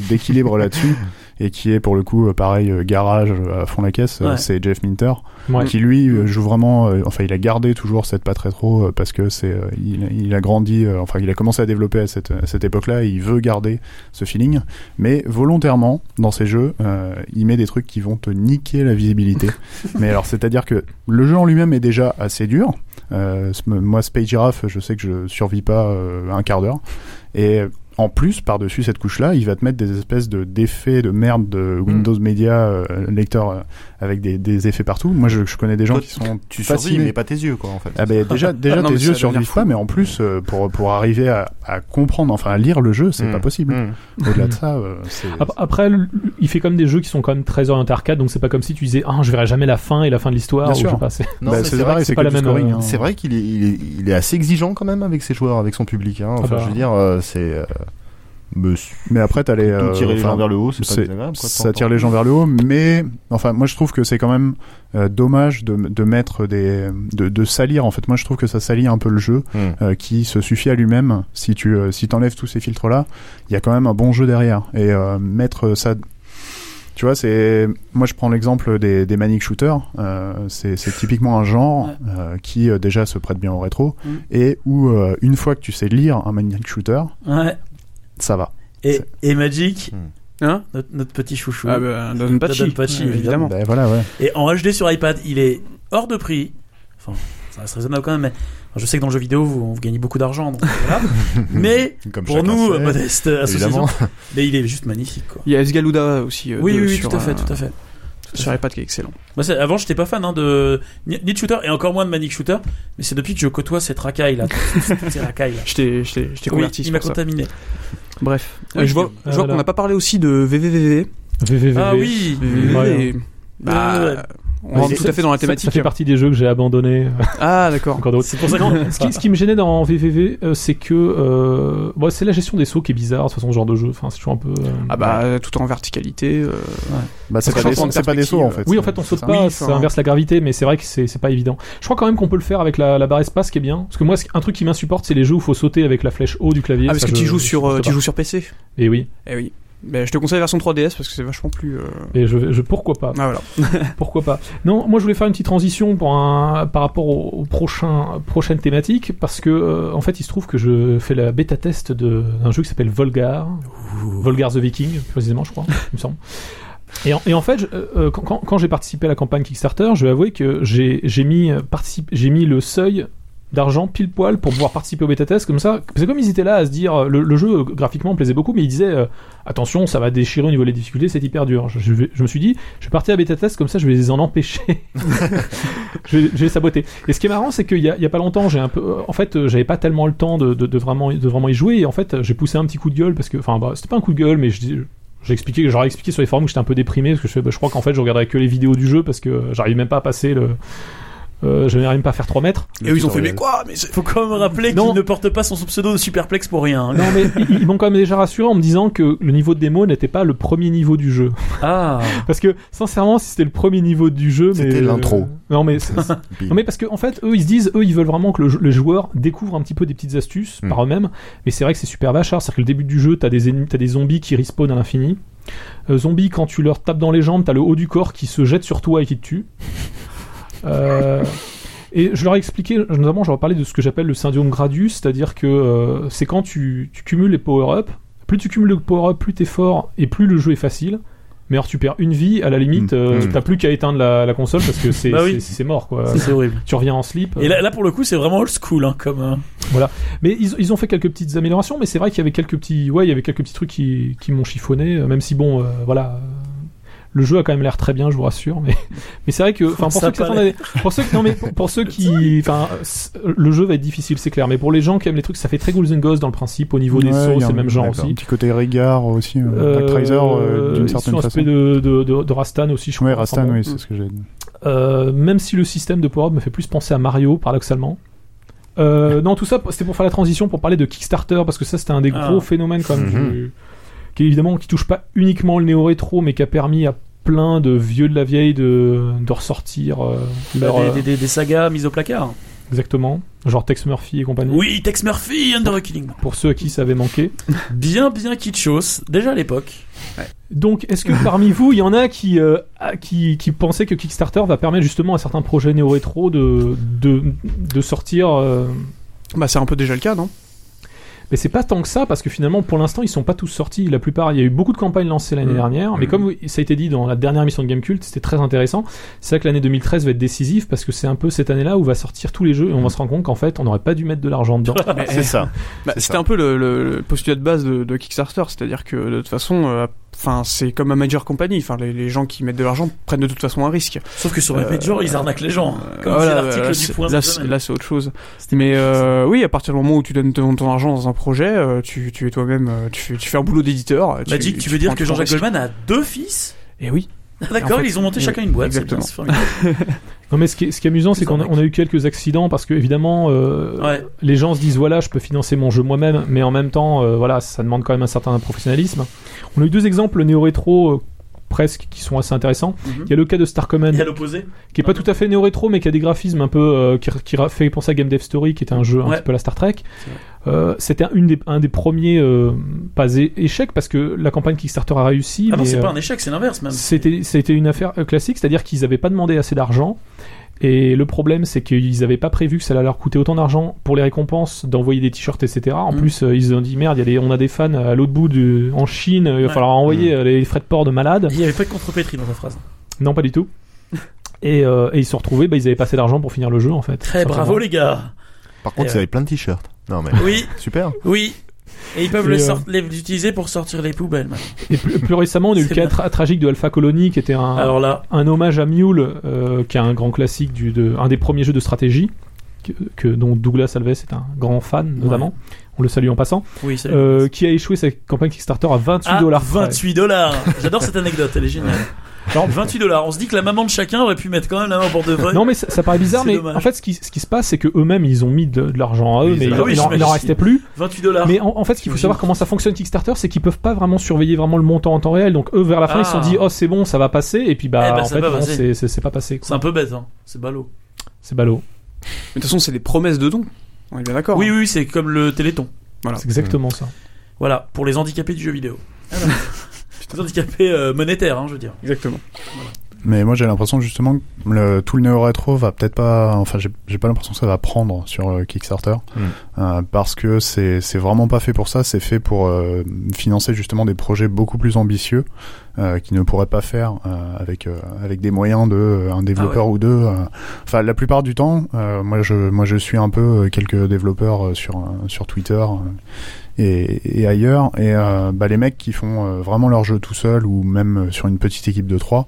d'équilibre là-dessus et qui est pour le coup euh, pareil euh, garage euh, à fond la caisse, Ouais. c'est Jeff Minter, Ouais. qui lui joue vraiment, enfin il a gardé toujours cette patte rétro parce que c'est, il, il a grandi, enfin il a commencé à développer à cette, à cette époque-là, et il veut garder ce feeling, mais volontairement dans ses jeux, euh, il met des trucs qui vont te niquer la visibilité. mais alors c'est-à-dire que le jeu en lui-même est déjà assez dur. Euh, moi Space Giraffe, je sais que je survis pas euh, un quart d'heure, et en plus, par-dessus cette couche-là, il va te mettre des espèces de d'effets de merde de Windows Media euh, lecteur euh, avec des, des effets partout. Moi, je, je connais des gens Toi, qui sont Tu survis, fascinés. mais pas tes yeux, quoi, en fait. Ah ben déjà, déjà Ah non, tes yeux ça survivent pas, mais en plus euh, pour pour arriver à, à comprendre, enfin à lire le jeu, c'est Mm. pas possible. Mm. Au-delà de ça, euh, c'est Ap- Après, il fait comme des jeux qui sont quand même très orientés arcade, donc c'est pas comme si tu disais, ah, je verrai jamais la fin et la fin de l'histoire. Bien ou sûr. je sais pas, c'est- Bah, vrai, c'est c'est pas la même, hein. c'est vrai qu'il est, il assez exigeant quand même avec ses joueurs, avec son public. Hein. Ah Enfin, bah. je veux dire, c'est. Mais après, t'as les tout euh, tirer les gens vers le haut, c'est pas désagréable. Quoi, ça tire les gens vers le haut, mais enfin, moi je trouve que c'est quand même euh, dommage de, de mettre des, de, de salir. En fait, moi je trouve que ça salit un peu le jeu, Mm. euh, qui se suffit à lui-même. Si tu, euh, si t'enlèves tous ces filtres là, il y a quand même un bon jeu derrière. Et euh, mettre ça, tu vois, c'est, moi je prends l'exemple des, des manic shooters. Euh, c'est, c'est typiquement un genre Ouais. euh, qui euh, déjà se prête bien au rétro Mm. et où euh, une fois que tu sais lire un manic shooter, Ouais. Ça va. Et, et Magic, Hein notre, notre petit chouchou. Ah bah, Dodonpachi, Dodonpachi, ouais, évidemment. Ben voilà, ouais. Et en HD sur iPad, il est hors de prix. Enfin, ça reste raisonnable quand même, mais je sais que dans le jeu vidéo, vous, vous gagnez beaucoup d'argent. donc voilà. mais Comme pour nous, modeste association, évidemment. mais il est juste magnifique. Quoi. Il y a Esgaluda aussi. euh, Oui, de- oui, oui, sur, tout à fait, euh, tout à fait. Sur iPad qui est excellent. Moi, c'est- avant, j'étais pas fan hein, de ni ni de shooter et encore moins de manic shooter, mais c'est depuis que je côtoie cette racaille là, ces racailles là. Je t'ai je t'ai- je t'ai Oui, converti il m'a ça. contaminé. Bref. Oui, Euh, je vois, Guillaume. je vois Ah, qu'on n'a pas parlé aussi de VVVV. VVVV. Ah oui. VVVV, Ouais. bah, Ouais. On rentre Ouais, tout à fait dans la thématique. Ça, fait partie des jeux que j'ai abandonnés. Ah, d'accord. Encore d'autres. C'est pour ça que ce, qui, ce qui me gênait dans VVV, euh, c'est que euh, bon, c'est la gestion des sauts qui est bizarre, de toute façon, ce genre de jeu. Enfin, c'est toujours un peu. euh, Ah bah, tout en verticalité. euh, Bah, c'est pas, de c'est pas des sauts en fait. Oui, en fait, on saute pas, Oui, ça inverse la gravité, mais c'est vrai que c'est c'est pas évident. Je crois quand même qu'on peut le faire avec la, la barre espace, qui est bien. Parce que moi, un truc qui m'insupporte, c'est les jeux où il faut sauter avec la flèche haut du clavier. Ah, parce que tu joues sur, euh, tu joues sur PC. Et oui. Eh oui. Ben, je te conseille la version 3DS parce que c'est vachement plus. euh, Et je, je pourquoi pas. Ah voilà. Pourquoi pas Non, moi je voulais faire une petite transition pour un, par rapport au, au prochain, prochaine thématique, parce que euh, en fait il se trouve que je fais la bêta test d'un jeu qui s'appelle Volgar, Volgar the Viking, précisément je crois, il me semble. Et en, et en fait, je- euh, euh, quand, quand- quand j'ai participé à la campagne Kickstarter, je vais avouer que j'ai mis, j'ai mis le seuil d'argent pile poil pour pouvoir participer au bêta test comme ça. C'est comme ils étaient là à se dire, le, le jeu euh, graphiquement me plaisait beaucoup, mais ils disaient, euh, attention, ça va déchirer au niveau des difficultés, c'est hyper dur. Je, je vais- je me suis dit, je vais partir à bêta test comme ça, je vais les en empêcher. je, vais, je vais saboter. Et ce qui est marrant, c'est qu'il y a, il y a pas longtemps, j'ai un peu, euh, en fait, j'avais pas tellement le temps de, de, de vraiment, de vraiment y jouer. Et en fait, j'ai poussé un petit coup de gueule parce que, enfin, bah, c'était pas un coup de gueule, mais je j'ai expliqué, j'aurais expliqué sur les forums que j'étais un peu déprimé parce que je, bah, je crois qu'en fait, je regarderais que les vidéos du jeu parce que j'arrive même pas à passer le, euh, je n'arrive même pas à faire 3 mètres. Et eux, ils ont fait, mais quoi Mais c'est- Faut quand même rappeler Non. qu'il ne porte pas son pseudo de Superplex pour rien. hein. Non, mais ils, ils m'ont quand même déjà rassuré en me disant que le niveau de démo n'était pas le premier niveau du jeu. Ah. Parce que, sincèrement, si c'était le premier niveau du jeu, mais. C'était l'intro. Non, mais Non mais parce que en fait eux ils se disent eux ils veulent vraiment que le, le joueur découvre un petit peu des petites astuces Hmm. par eux-mêmes mais c'est vrai que c'est super vachard c'est-à-dire que le début du jeu t'as des ennemis t'as des zombies qui respawnent à l'infini euh, zombies quand tu leur tapes dans les jambes t'as le haut du corps qui se jette sur toi et qui te tue euh, et je leur ai expliqué notamment je leur ai parlé de ce que j'appelle le syndrome Gradius c'est-à-dire que euh, c'est quand tu, tu cumules les power-up plus tu cumules le power-up plus t'es fort et plus le jeu est facile mais alors tu perds une vie, à la limite, Mm. euh, Mm. t'as plus qu'à éteindre la, la console parce que c'est Bah oui. mort quoi. C'est horrible. Tu reviens en slip. Et là, là, pour le coup, c'est vraiment old school, hein, comme. euh, Mais ils, ils ont fait quelques petites améliorations, mais c'est vrai qu'il y avait quelques petits, ouais, il y avait quelques petits trucs qui, qui m'ont chiffonné, euh, même si bon, euh, voilà. Euh, Le jeu a quand même l'air très bien, je vous rassure, mais, mais c'est vrai que, enfin, pour ceux qui pour ceux, non mais pour, pour ceux qui, enfin, le jeu va être difficile, c'est clair, mais pour les gens qui aiment les trucs, ça fait très Ghouls and Ghosts dans le principe, au niveau des Ouais, sauts, c'est le même genre aussi. Un petit côté regard aussi, euh, Euh, Actraiser euh, d'une certaine façon. aspect de, de, de, de Rastan aussi, je crois. Ouais, Enfin, Rastan, bon. oui, c'est ce que j'ai dit. Euh, même si le système de power-up me fait plus penser à Mario, paradoxalement. Euh, non, tout ça, c'était pour faire la transition, pour parler de Kickstarter, parce que ça, c'était un des Ah. gros phénomènes, quand même, Mhm. du- qui évidemment, qui touche pas uniquement le néo-rétro, mais qui a permis à plein de vieux de la vieille de, de ressortir euh, leur, des, euh, des, des- des sagas mises au placard. Exactement. Genre Tex Murphy et compagnie. Oui, Tex Murphy, Under a Killing. Pour ceux à qui ça avait manqué. Bien, bien kitschos, déjà à l'époque. Donc, est-ce que parmi vous, il y en a qui, euh, a- qui, qui pensaient que Kickstarter va permettre justement à certains projets néo-rétro de, de, de sortir euh, Bah, c'est un peu déjà le cas, non? Mais c'est pas tant que ça, parce que finalement, pour l'instant, ils sont pas tous sortis. La plupart, il y a eu beaucoup de campagnes lancées l'année Mhm. dernière, mais Mhm. comme ça a été dit dans la dernière mission de Gamecult, c'était très intéressant. C'est vrai que l'année 2013 va être décisive, parce que c'est un peu cette année-là où va sortir tous les jeux, et on va se rendre compte qu'en fait, on n'aurait pas dû mettre de l'argent dedans. C'est ça. Bah, c'était un peu le, le- le postulat de base de, de Kickstarter, c'est-à-dire que de toute façon, euh, enfin, c'est comme un major company. Enfin, les, les gens qui mettent de l'argent prennent de toute façon un risque. Sauf que sur Euh, Major, ils arnaquent les gens. Comme Voilà, c'est l'article là, du c'est- point là, c'est- semaine. là, c'est autre chose. Mais euh, oui, à partir du moment où tu donnes ton, ton argent dans un projet, euh, tu, tu es toi-même, euh, tu, fais- tu fais un boulot d'éditeur. Magic, tu veux dire que Jean-Jacques. Goldman a deux fils? Eh oui. D'accord, En fait, ils ont monté chacun une boîte. c'est bien, exactement. c'est. Non, mais ce qui est, ce qui est amusant, c'est qu'on a, on a eu quelques accidents, parce que évidemment, euh, Ouais. les gens se disent voilà, je peux financer mon jeu moi-même, mais en même temps, euh, voilà, ça demande quand même un certain professionnalisme. On a eu deux exemples néo-rétro. euh, presque qui sont assez intéressants. Mhm. Il y a le cas de Star Command à l'opposé qui est pas tout à fait néo-rétro, mais qui a des graphismes un peu euh, qui, qui fait penser à Game Dev Story, qui était un jeu un Ouais. petit peu à la Star Trek. Euh, C'était un, une des, un des premiers euh, pas échecs parce que la campagne Kickstarter a réussi. Ah non, c'est euh, pas un échec, c'est l'inverse même. c'était c'était une affaire classique, c'est-à-dire qu'ils n'avaient pas demandé assez d'argent. Et le problème, c'est qu'ils n'avaient pas prévu que ça allait leur coûter autant d'argent pour les récompenses, d'envoyer des t-shirts, etc. En Mm. plus, ils ont dit merde, il y a des- on a des fans à l'autre bout de, en Chine, il va Ouais. falloir envoyer Mm. les frais de port de malades. Il n'y avait pas de contrepétrie dans ta phrase. Non, pas du tout. Et, euh, et ils se sont retrouvés, bah, ils avaient pas assez d'argent pour finir le jeu en fait. Très bravo les gars. Par contre, ils avaient plein de t-shirts. Non, mais Oui, super. oui. Et ils peuvent euh, sort- les utiliser pour sortir les poubelles. maintenant. Et plus, plus récemment, on a eu le C'est cas tra- tragique de Alpha Colony, qui était un, Alors là, un hommage à Mule, euh, qui est un grand classique, du, de, un des premiers jeux de stratégie, que, que- dont Douglas Alves est un grand fan, notamment. On le salue en passant. oui, salut. Euh, qui a échoué sa campagne Kickstarter à 28 Ah, dollars. 28 dollars. J'adore cette anecdote, elle est géniale. Alors 28 dollars. On se dit que la maman de chacun aurait pu mettre quand même la main pour de vrai. Non mais ça, ça paraît bizarre, mais dommage. en fait ce qui, ce qui se passe c'est que eux-mêmes ils ont mis de, de l'argent à eux, Oui, mais il, Oui, il restait plus. 28 dollars. Mais en, en fait, ce qu'il faut savoir comment ça fonctionne Kickstarter, c'est qu'ils peuvent pas vraiment surveiller vraiment le montant en temps réel. Donc eux, vers la fin, ils se sont Ah. dit, oh c'est bon, ça va passer, et puis bah Eh ben, en fait, non, c'est- c'est c'est pas passé. C'est quoi. un peu bête, hein. C'est ballot. C'est ballot. Mais de toute façon, c'est des promesses de dons. On est bien d'accord. Oui, hein. oui, c'est comme le Téléthon. Voilà. C'est exactement ça. Voilà, pour les handicapés du jeu vidéo. les handicapés euh, monétaires, hein, je veux dire. Exactement. Mais moi j'ai l'impression justement que le, tout le néo rétro va peut-être pas, enfin j'ai pas l'impression que ça va prendre sur euh, Kickstarter Mm. euh, parce que c'est vraiment pas fait pour ça. C'est fait pour euh, financer justement des projets beaucoup plus ambitieux euh, qui ne pourraient pas faire euh, avec euh, avec des moyens de un développeur ou deux. euh. Enfin la plupart du temps, euh, moi je moi je suis un peu euh, quelques développeurs euh, sur euh, sur Twitter. et, et ailleurs et euh, bah, les mecs qui font euh, vraiment leur jeu tout seul ou même sur une petite équipe de trois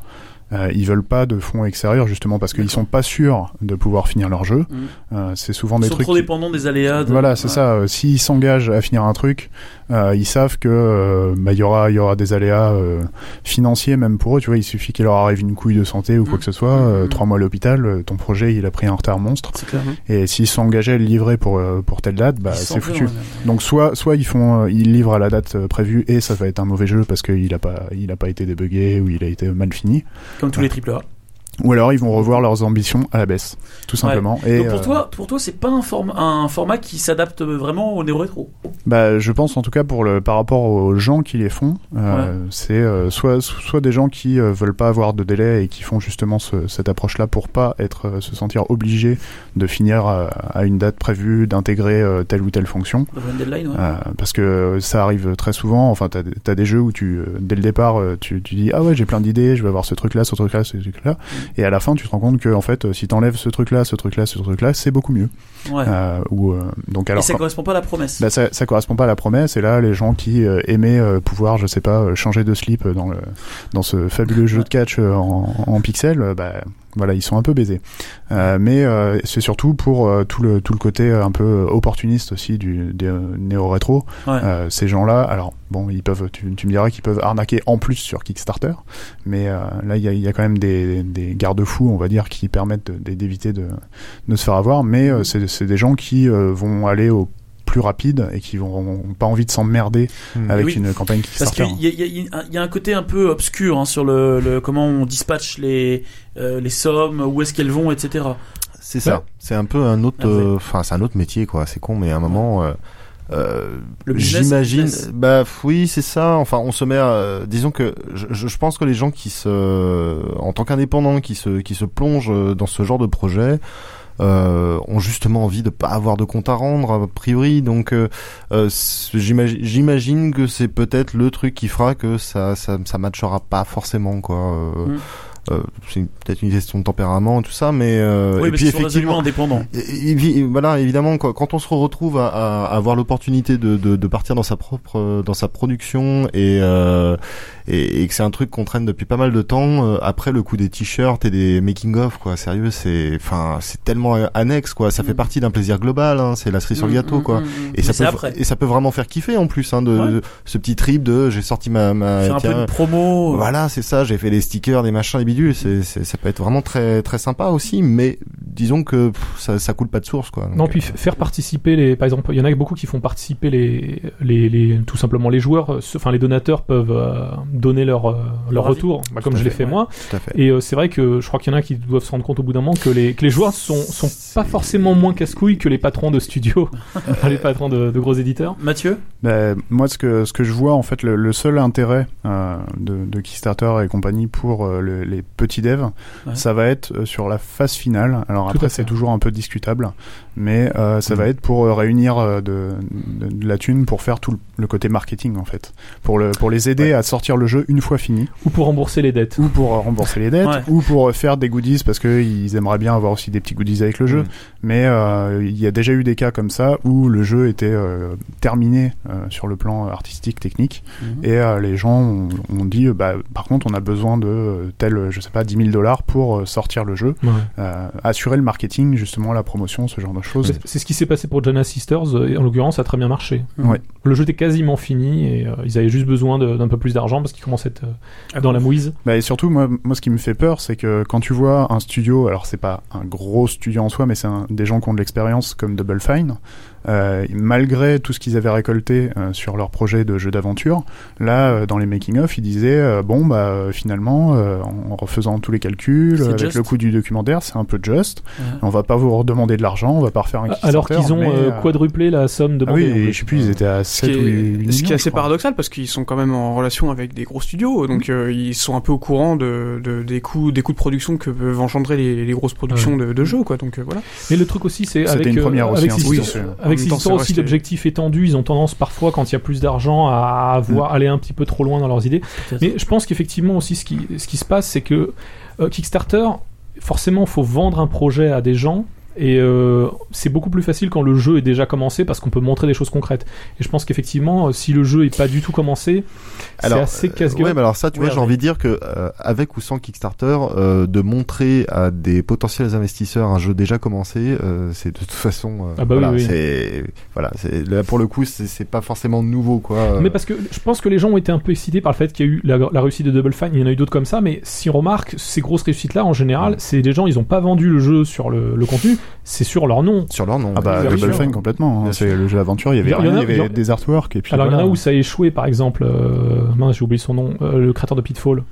euh, ils veulent pas de fonds extérieurs justement parce qu'ils sont pas sûrs de pouvoir finir leur jeu. Mhm. Euh, c'est souvent Ils des sont trucs. trop qui- dépendants des aléas. de- Voilà, c'est Ouais. ça. Euh, S'ils s'engagent à finir un truc, euh, ils savent que euh, bah, y aura y aura des aléas euh, financiers même pour eux. Tu vois, il suffit qu'il leur arrive une couille de santé ou quoi que ce soit, Mhm. trois mois à l'hôpital, ton projet il a pris un retard monstre. Clair. Et s'ils sont engagés à le livrer pour pour telle date, bah c'est foutu. Donc soit soit ils font ils livrent à la date prévue et ça va être un mauvais jeu parce qu'il a pas il a pas été débugué ou il a été mal fini. Comme tous les triple A. Ou alors ils vont revoir leurs ambitions à la baisse, tout simplement. Et Donc pour euh, toi, pour toi, c'est pas un, form- un format qui s'adapte vraiment au néo rétro? bah, je pense en tout cas pour le par rapport aux gens qui les font, euh, c'est euh, soit soit des gens qui veulent pas avoir de délai et qui font justement ce- cette approche-là pour pas être se sentir obligés de finir à, à une date prévue, d'intégrer telle ou telle fonction. Deadline, ouais. Parce que ça arrive très souvent. Enfin, t'as as des jeux où tu, dès le départ, tu, tu dis ah ouais j'ai plein d'idées, je vais avoir ce truc-là, ce truc-là, ce truc-là, et à la fin tu te rends compte que en fait si t'enlèves ce truc-là, ce truc-là, ce truc-là, c'est beaucoup mieux. Ouais. Euh, ou euh, donc Et alors ça quand- correspond pas à la promesse. bah, ça, ça correspond pas à la promesse. Et là, les gens qui euh, aimaient euh, pouvoir, je sais pas, euh, changer de slip dans le dans ce fabuleux jeu de catch en, en pixels, bah voilà, ils sont un peu baisés. Euh, mais euh, c'est surtout pour euh, tout le tout le côté euh, un peu opportuniste aussi du des, euh, néo rétro. Ouais. Euh, ces gens-là, alors bon, ils peuvent, tu, tu me diras qu'ils peuvent arnaquer en plus sur Kickstarter, mais euh, là il y a, y a quand même des, des garde-fous, on va dire, qui permettent de- d'éviter de, de se faire avoir. Mais euh, c'est c'est des gens qui euh, vont aller au plus rapide et qui vont ont pas envie de s'emmerder Mm. avec oui. une campagne Parce Kickstarter. qu'il y, y a- y un côté un peu obscur hein, sur le, le- comment on dispatche les, euh, les sommes, où est-ce qu'elles vont, etc. C'est ça. Ouais. C'est un peu un autre, Ah, euh, enfin c'est un autre métier quoi. C'est con, mais à un moment, euh, euh, j'imagine. Bah oui, c'est ça. Enfin, on se met. à- disons que je, pense que les gens qui se, en tant qu'indépendants, qui se qui se plongent dans ce genre de projet. Euh, ont justement envie de pas avoir de compte à rendre a priori donc euh, euh, j'imagine j'imagine que c'est peut-être le truc qui fera que ça ça ça matchera pas forcément quoi euh, Mm. euh, c'est peut-être une question de tempérament et tout ça mais euh, oui, et puis effectivement indépendants. et- et- et- voilà, évidemment, quoi, quand on se retrouve à, à- avoir l'opportunité de, de, de partir dans sa propre, dans sa production et euh, et, et que c'est un truc qu'on traîne depuis pas mal de temps. euh, après le coup des t-shirts et des making of, quoi, sérieux, c'est, enfin, c'est tellement annexe, quoi. Ça fait Mm. partie d'un plaisir global. Hein, c'est la cerise sur le gâteau, quoi. Mm, mm, mm. Et Mais ça peut après. et ça peut vraiment faire kiffer en plus, hein, de, Ouais. de- ce petit trip de j'ai sorti ma, ma Faire un peu tiens, de promo. voilà, c'est ça. J'ai fait des stickers, des machins, des bidules. C'est, c'est, ça peut être vraiment très, très sympa aussi. Mais disons que pff, ça, ça coule pas de source, quoi. Donc, Non, puis euh, faire participer les, par exemple, il y en a beaucoup qui font participer les, les, les tout simplement les joueurs, enfin les donateurs peuvent euh, donner leur euh, leur retour, bah, comme je l'ai fait, fait ouais. moi. fait. Et euh, c'est vrai que je crois qu'il y en a qui doivent se rendre compte au bout d'un moment que les que les joueurs sont sont pas forcément moins casse-couilles que les patrons de studios, les patrons de, de gros éditeurs. Mathieu? Ben, moi, ce que, ce que je vois, en fait, le, le seul intérêt euh, de, de Kickstarter et compagnie pour euh, le- les petits devs, Ouais. ça va être euh, sur la phase finale. Alors Tout après, c'est toujours un peu discutable, mais euh, ça Mhm. va être pour euh, réunir euh, de, de, de la thune pour faire tout le, le côté marketing, en fait. Pour, le, pour les aider à sortir le jeu une fois fini, Ou pour rembourser les dettes. ou pour rembourser les dettes, Ouais. ou pour faire des goodies, parce qu'ils aimeraient bien avoir aussi des petits goodies avec le jeu. Mhm. Mais euh, il y a déjà eu des cas comme ça où le jeu était euh, terminé euh, sur le plan artistique, technique, Mhm. et euh, les gens ont, ont dit bah, par contre on a besoin de tel, je sais pas, 10 000 dollars pour sortir le jeu, Ouais. euh, assurer le marketing, justement la promotion, ce genre de choses. C'est- ce qui s'est passé pour Jana Sisters, et en l'occurrence, ça a très bien marché. Ouais. Le jeu était quasiment fini et euh, ils avaient juste besoin d'un peu plus d'argent parce qu'ils commençaient à être euh, dans la mouise. Bah, et surtout, moi, moi, ce qui me fait peur, c'est que quand tu vois un studio, alors c'est pas un gros studio en soi, mais c'est un- des gens qui ont de l'expérience comme Double Fine, euh, malgré tout ce qu'ils avaient récolté euh, sur leur projet de jeu d'aventure, là, euh, dans les making-of, ils disaient, euh, bon, bah, euh, finalement, euh, en refaisant tous les calculs, avec just. le coût du documentaire, c'est un peu juste. Ouais. On va pas vous redemander de l'argent, on va pas refaire un Alors qu'ils ont mais, euh, euh, quadruplé la somme Ah demandée. oui, et plus. je sais plus, ils étaient à Ce qui 7 ou 8 est, millions, ce qui est assez crois. paradoxal parce qu'ils sont quand même en relation avec des gros studios, donc euh, ils sont un peu au courant de, de- des coûts des coûts de production que peuvent engendrer les, les grosses productions de, de jeux, quoi. Donc euh, voilà. Mais le truc aussi, c'est C'était avec, une euh, première aussi, avec hein, oui, c'est- en avec ces histoires aussi d'objectifs étendus, ils ont tendance parfois, quand il y a plus d'argent, à avoir aller un petit peu trop loin dans leurs idées. Mais je pense qu'effectivement aussi, ce qui, ce qui se passe, c'est que euh, Kickstarter, forcément, faut vendre un projet à des gens. Et euh, c'est beaucoup plus facile quand le jeu est déjà commencé parce qu'on peut montrer des choses concrètes. Et je pense qu'effectivement, euh, si le jeu est pas du tout commencé, c'est assez euh, casse-gueule. Ouais, mais alors ça, tu vois, j'ai envie de dire que euh, avec ou sans Kickstarter, euh, de montrer à des potentiels investisseurs un jeu déjà commencé, euh, c'est de toute façon, euh, Ah bah oui, voilà, oui. c'est voilà, c'est là pour le coup, c'est pas forcément nouveau, quoi. euh. Mais parce que je pense que les gens ont été un peu excités par le fait qu'il y a eu la, la réussite de Double Fine, il y en a eu d'autres comme ça, mais si on remarque, ces grosses réussites-là, en général, c'est des gens, ils ont pas vendu le jeu sur le, le contenu, c'est sur leur nom. sur leur nom. Ah bah, Bien Double sûr. Fine complètement. hein. C'est le jeu d'aventure. Il y avait rien, il y avait des artworks et puis. Alors il y en a où ça a échoué, par exemple, euh, mince, j'ai oublié son nom, euh, le créateur de Pitfall.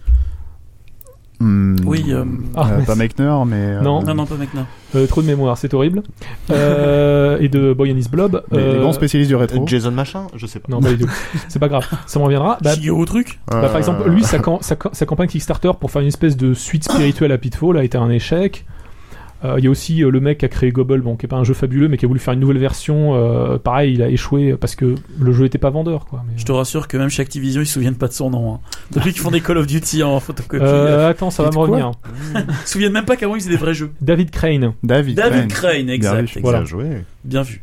Hmm, Oui, euh, Ah, euh, pas Mechner, mais. euh, Non. Non, non, pas mec, non. Euh, trop de mémoire, c'est horrible. Euh, et de Boy and His Blob. Les, les grands spécialistes du rétro. Jason machin, je sais pas. Non, pas du tout. C'est pas grave, ça me reviendra. Bah, Shigeru truc bah, par exemple, lui, sa, sa, sa campagne Kickstarter pour faire une espèce de suite spirituelle à Pitfall a été un échec. Euh, Il y a aussi euh, le mec qui a créé Gobble, bon, qui est pas un jeu fabuleux, mais qui a voulu faire une nouvelle version. euh, pareil, il a échoué parce que le jeu était pas vendeur, quoi. Mais, Je te rassure que même chez Activision, ils se souviennent pas de son nom. Hein. Depuis qu'ils font des Call of Duty en photocopie, Euh, attends, ça va me revenir. ils se souviennent même pas qu'avant ils faisaient des vrais jeux. David Crane. David. David Crane. Crane, exact. Voilà. Bien joué. Bien vu.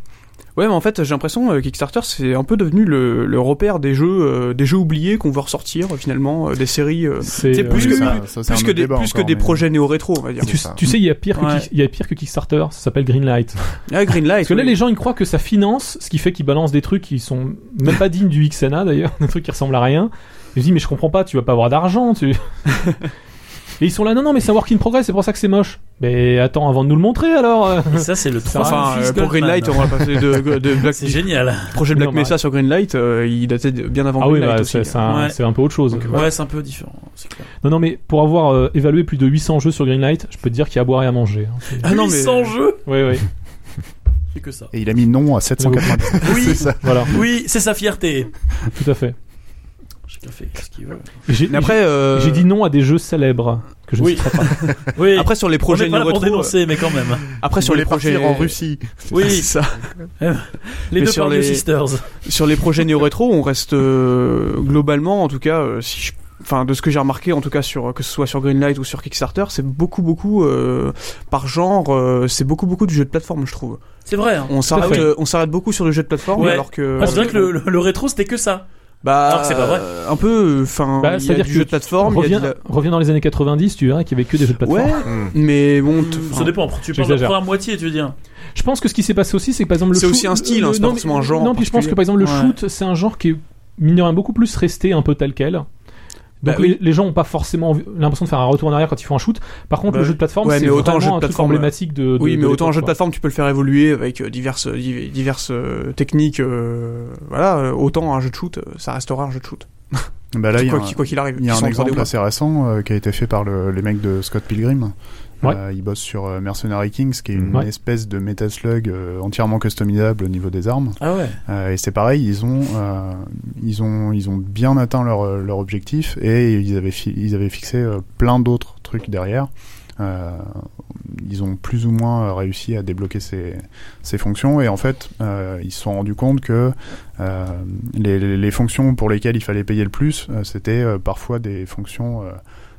Ouais, mais en fait, j'ai l'impression euh, Kickstarter c'est un peu devenu le, le repère des jeux euh, des jeux oubliés qu'on veut ressortir euh, finalement euh, des séries euh, C'est euh, plus que- ça, ça, plus que des plus que des mais- projets néo-rétro, on va dire. Tu, tu sais, il y a pire que Ouais. Il y a pire que Kickstarter. Ça s'appelle Greenlight. Ah, Greenlight. Parce que là, oui. les gens, ils croient que ça finance, ce qui fait qu'ils balancent des trucs qui sont même pas dignes du XNA d'ailleurs, des trucs qui ressemblent à rien. Je dis, mais je comprends pas, tu vas pas avoir d'argent, tu. Et ils sont là, non, non, mais c'est un work in progress, c'est pour ça que c'est moche. Mais attends, avant de nous le montrer alors. Et ça, c'est le 3 Enfin, euh, pour Greenlight, on va passer de, de Black, C'est génial. projet Black Non, bah, Mesa sur Greenlight, euh, il datait de- bien avant Ah oui, Greenlight bah, aussi. c'est c'est un, Ouais. c'est un peu autre chose. Donc, Ouais, c'est un peu différent, c'est clair. Non, non, mais pour avoir euh, évalué plus de 800 jeux sur Greenlight, je peux te dire qu'il y a à boire et à manger. hein. Ah non, mais- 800 jeux Oui, oui, C'est que ça. Et il a mis non à 790. Oui, c'est ça. voilà, oui, c'est sa fierté. tout à fait. Chacun fait ce qu'il veut. Et J'ai après, euh, j'ai dit non à des jeux célèbres que je ne Oui. citerai pas. Oui, après sur les on projets n'est pas là pour néo-rétro, dénoncer, mais quand même. après sur Sur les projets en Russie. Oui, c'est ça. les Mais deux sur les- Sisters. sur les projets néo-rétro, on reste euh, globalement, en tout cas, euh, si je- enfin de ce que j'ai remarqué, en tout cas sur que ce soit sur Greenlight ou sur Kickstarter, c'est beaucoup beaucoup euh, par genre, euh, c'est beaucoup beaucoup du jeu de plateforme, je trouve. C'est vrai. Hein. On s'arrête, euh, on s'arrête beaucoup sur le jeu de plateforme, Ouais. alors que Ah, c'est vrai que le, le- le rétro, c'était que ça. Bah alors que c'est pas vrai. euh, un peu, enfin, Bah, il y a c'est-à-dire que jeu de plateforme, reviens, de la- reviens dans les années 90, tu verras qu'il y avait que des jeux de plateforme. ouais, Hmm. mais bon, Ça dépend. Tu parles de la première moitié, tu veux dire. Je pense que ce qui s'est passé aussi, c'est que par exemple le C'est shoot- aussi un style, hein, c'est pas non, forcément un genre Non, puis je pense que par exemple le shoot, c'est un genre qui est mine de rien beaucoup plus resté un peu tel quel. Bah Donc oui. les, gens ont pas forcément l'impression de faire un retour en arrière quand ils font un shoot. Par contre, Bah le jeu de plateforme, Ouais, c'est autant vraiment un jeu de un truc plateforme, emblématique de, de- Oui, mais de autant un jeu de plateforme, tu peux le faire évoluer avec euh, diverses, div- diverses euh, techniques. euh, voilà, euh, autant un jeu de shoot, ça restera un jeu de shoot. Bah là, il y a quoi un- qu'il arrive. Il y a un sont en 3D exemple assez récent euh, qui a été fait par le- les mecs de Scott Pilgrim. Ouais. Euh, ils bossent sur euh, Mercenary Kings, qui est une Ouais. espèce de Metal Slug euh, entièrement customisable au niveau des armes. Ah ouais. Euh, et c'est pareil, ils ont, euh, ils ont, ils ont bien atteint leur, leur objectif et ils avaient, fi- ils avaient fixé euh, plein d'autres trucs derrière. Euh, ils ont plus ou moins réussi à débloquer ces, ces fonctions et en fait, euh, ils se sont rendus compte que euh, les, les- les fonctions pour lesquelles il fallait payer le plus, euh, c'était euh, parfois des fonctions euh,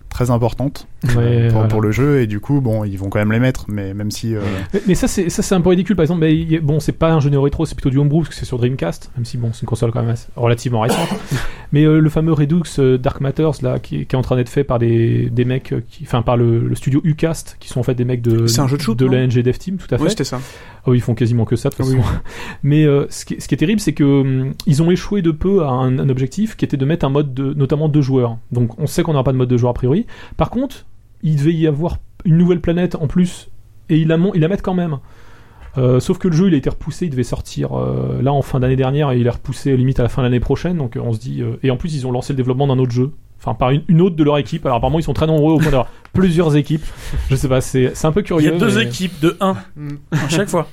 très importantes Ouais, pour, voilà. pour le jeu et du coup, bon, ils vont quand même les mettre, mais même si euh, Mais, mais ça, c'est ça, c'est un peu ridicule. Par exemple, a- bon, c'est pas un jeu néo-rétro, c'est plutôt du homebrew parce que c'est sur Dreamcast, même si bon, c'est une console quand même assez- relativement récente. mais euh, le fameux Redux euh, Dark Matters là, qui, qui est en train d'être fait par des, des mecs, euh, qui, enfin par le, le studio Ucast, qui sont en fait des mecs de C'est un jeu de shoot, de non? l'ANG Dev Team, tout à fait. Oui, c'était ça. Oui, ils font quasiment que ça de toute Oui. Mais euh, ce, qui, ce qui est terrible, c'est que hum, ils ont échoué de peu à un, un objectif qui était de mettre un mode de, notamment deux joueurs. Donc on sait qu'on n'aura pas de mode de joueur a priori. Par contre, il devait y avoir une nouvelle planète en plus et ils la, ils la mettent quand même. Euh, sauf que le jeu il a été repoussé, il devait sortir euh, là en fin d'année dernière et il est repoussé limite à la fin de l'année prochaine. Donc euh, on se dit euh, et en plus ils ont lancé le développement d'un autre jeu, enfin par une, une autre de leur équipe. Alors apparemment ils sont très nombreux au point d'avoir plusieurs équipes. Je sais pas, c'est un peu Il curieux. y a deux mais- équipes de 1 à chaque fois.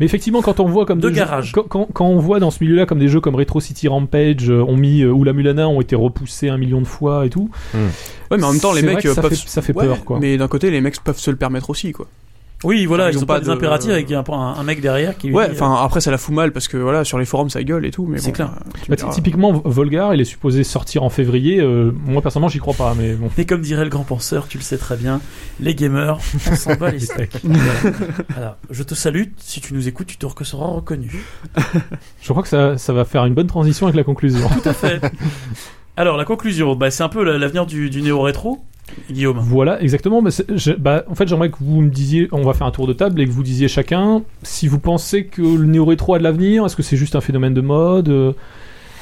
Mais effectivement, quand on voit comme Deux des jeux- garages. quand, quand, quand on voit dans ce milieu-là comme des jeux comme Retro City Rampage euh, ont mis euh, ou la Mulana ont été repoussés un million de fois et tout. Ouais, mais en même temps, les mecs euh, ça peuvent. fait- ça fait Ouais, peur, quoi. Mais d'un côté, les mecs peuvent se le permettre aussi, quoi. Oui, voilà, Ils ils, ont ont pas, pas des de- impératifs avec un, un, un mec derrière qui Ouais, enfin, après, ça la fout mal parce que voilà, sur les forums, ça gueule et tout. Mais C'est bon, clair. euh, Bah, diras. typiquement, Volgar, il est supposé sortir en février. euh, moi personnellement, j'y crois pas, mais bon. Et comme dirait le grand penseur, tu le sais très bien, les gamers, on s'en bat les steaks. Voilà. Voilà. Je te salue, si tu nous écoutes, tu te seras reconnu. Je crois que ça, ça va faire une bonne transition avec la conclusion. Tout à fait. Alors, la conclusion, bah, c'est un peu la- l'avenir du, du néo-rétro, Guillaume. Voilà, exactement. Mais je- bah, en fait, j'aimerais que vous me disiez, on va faire un tour de table et que vous disiez chacun si vous pensez que le néo-rétro a de l'avenir. Est-ce que c'est juste un phénomène de mode euh,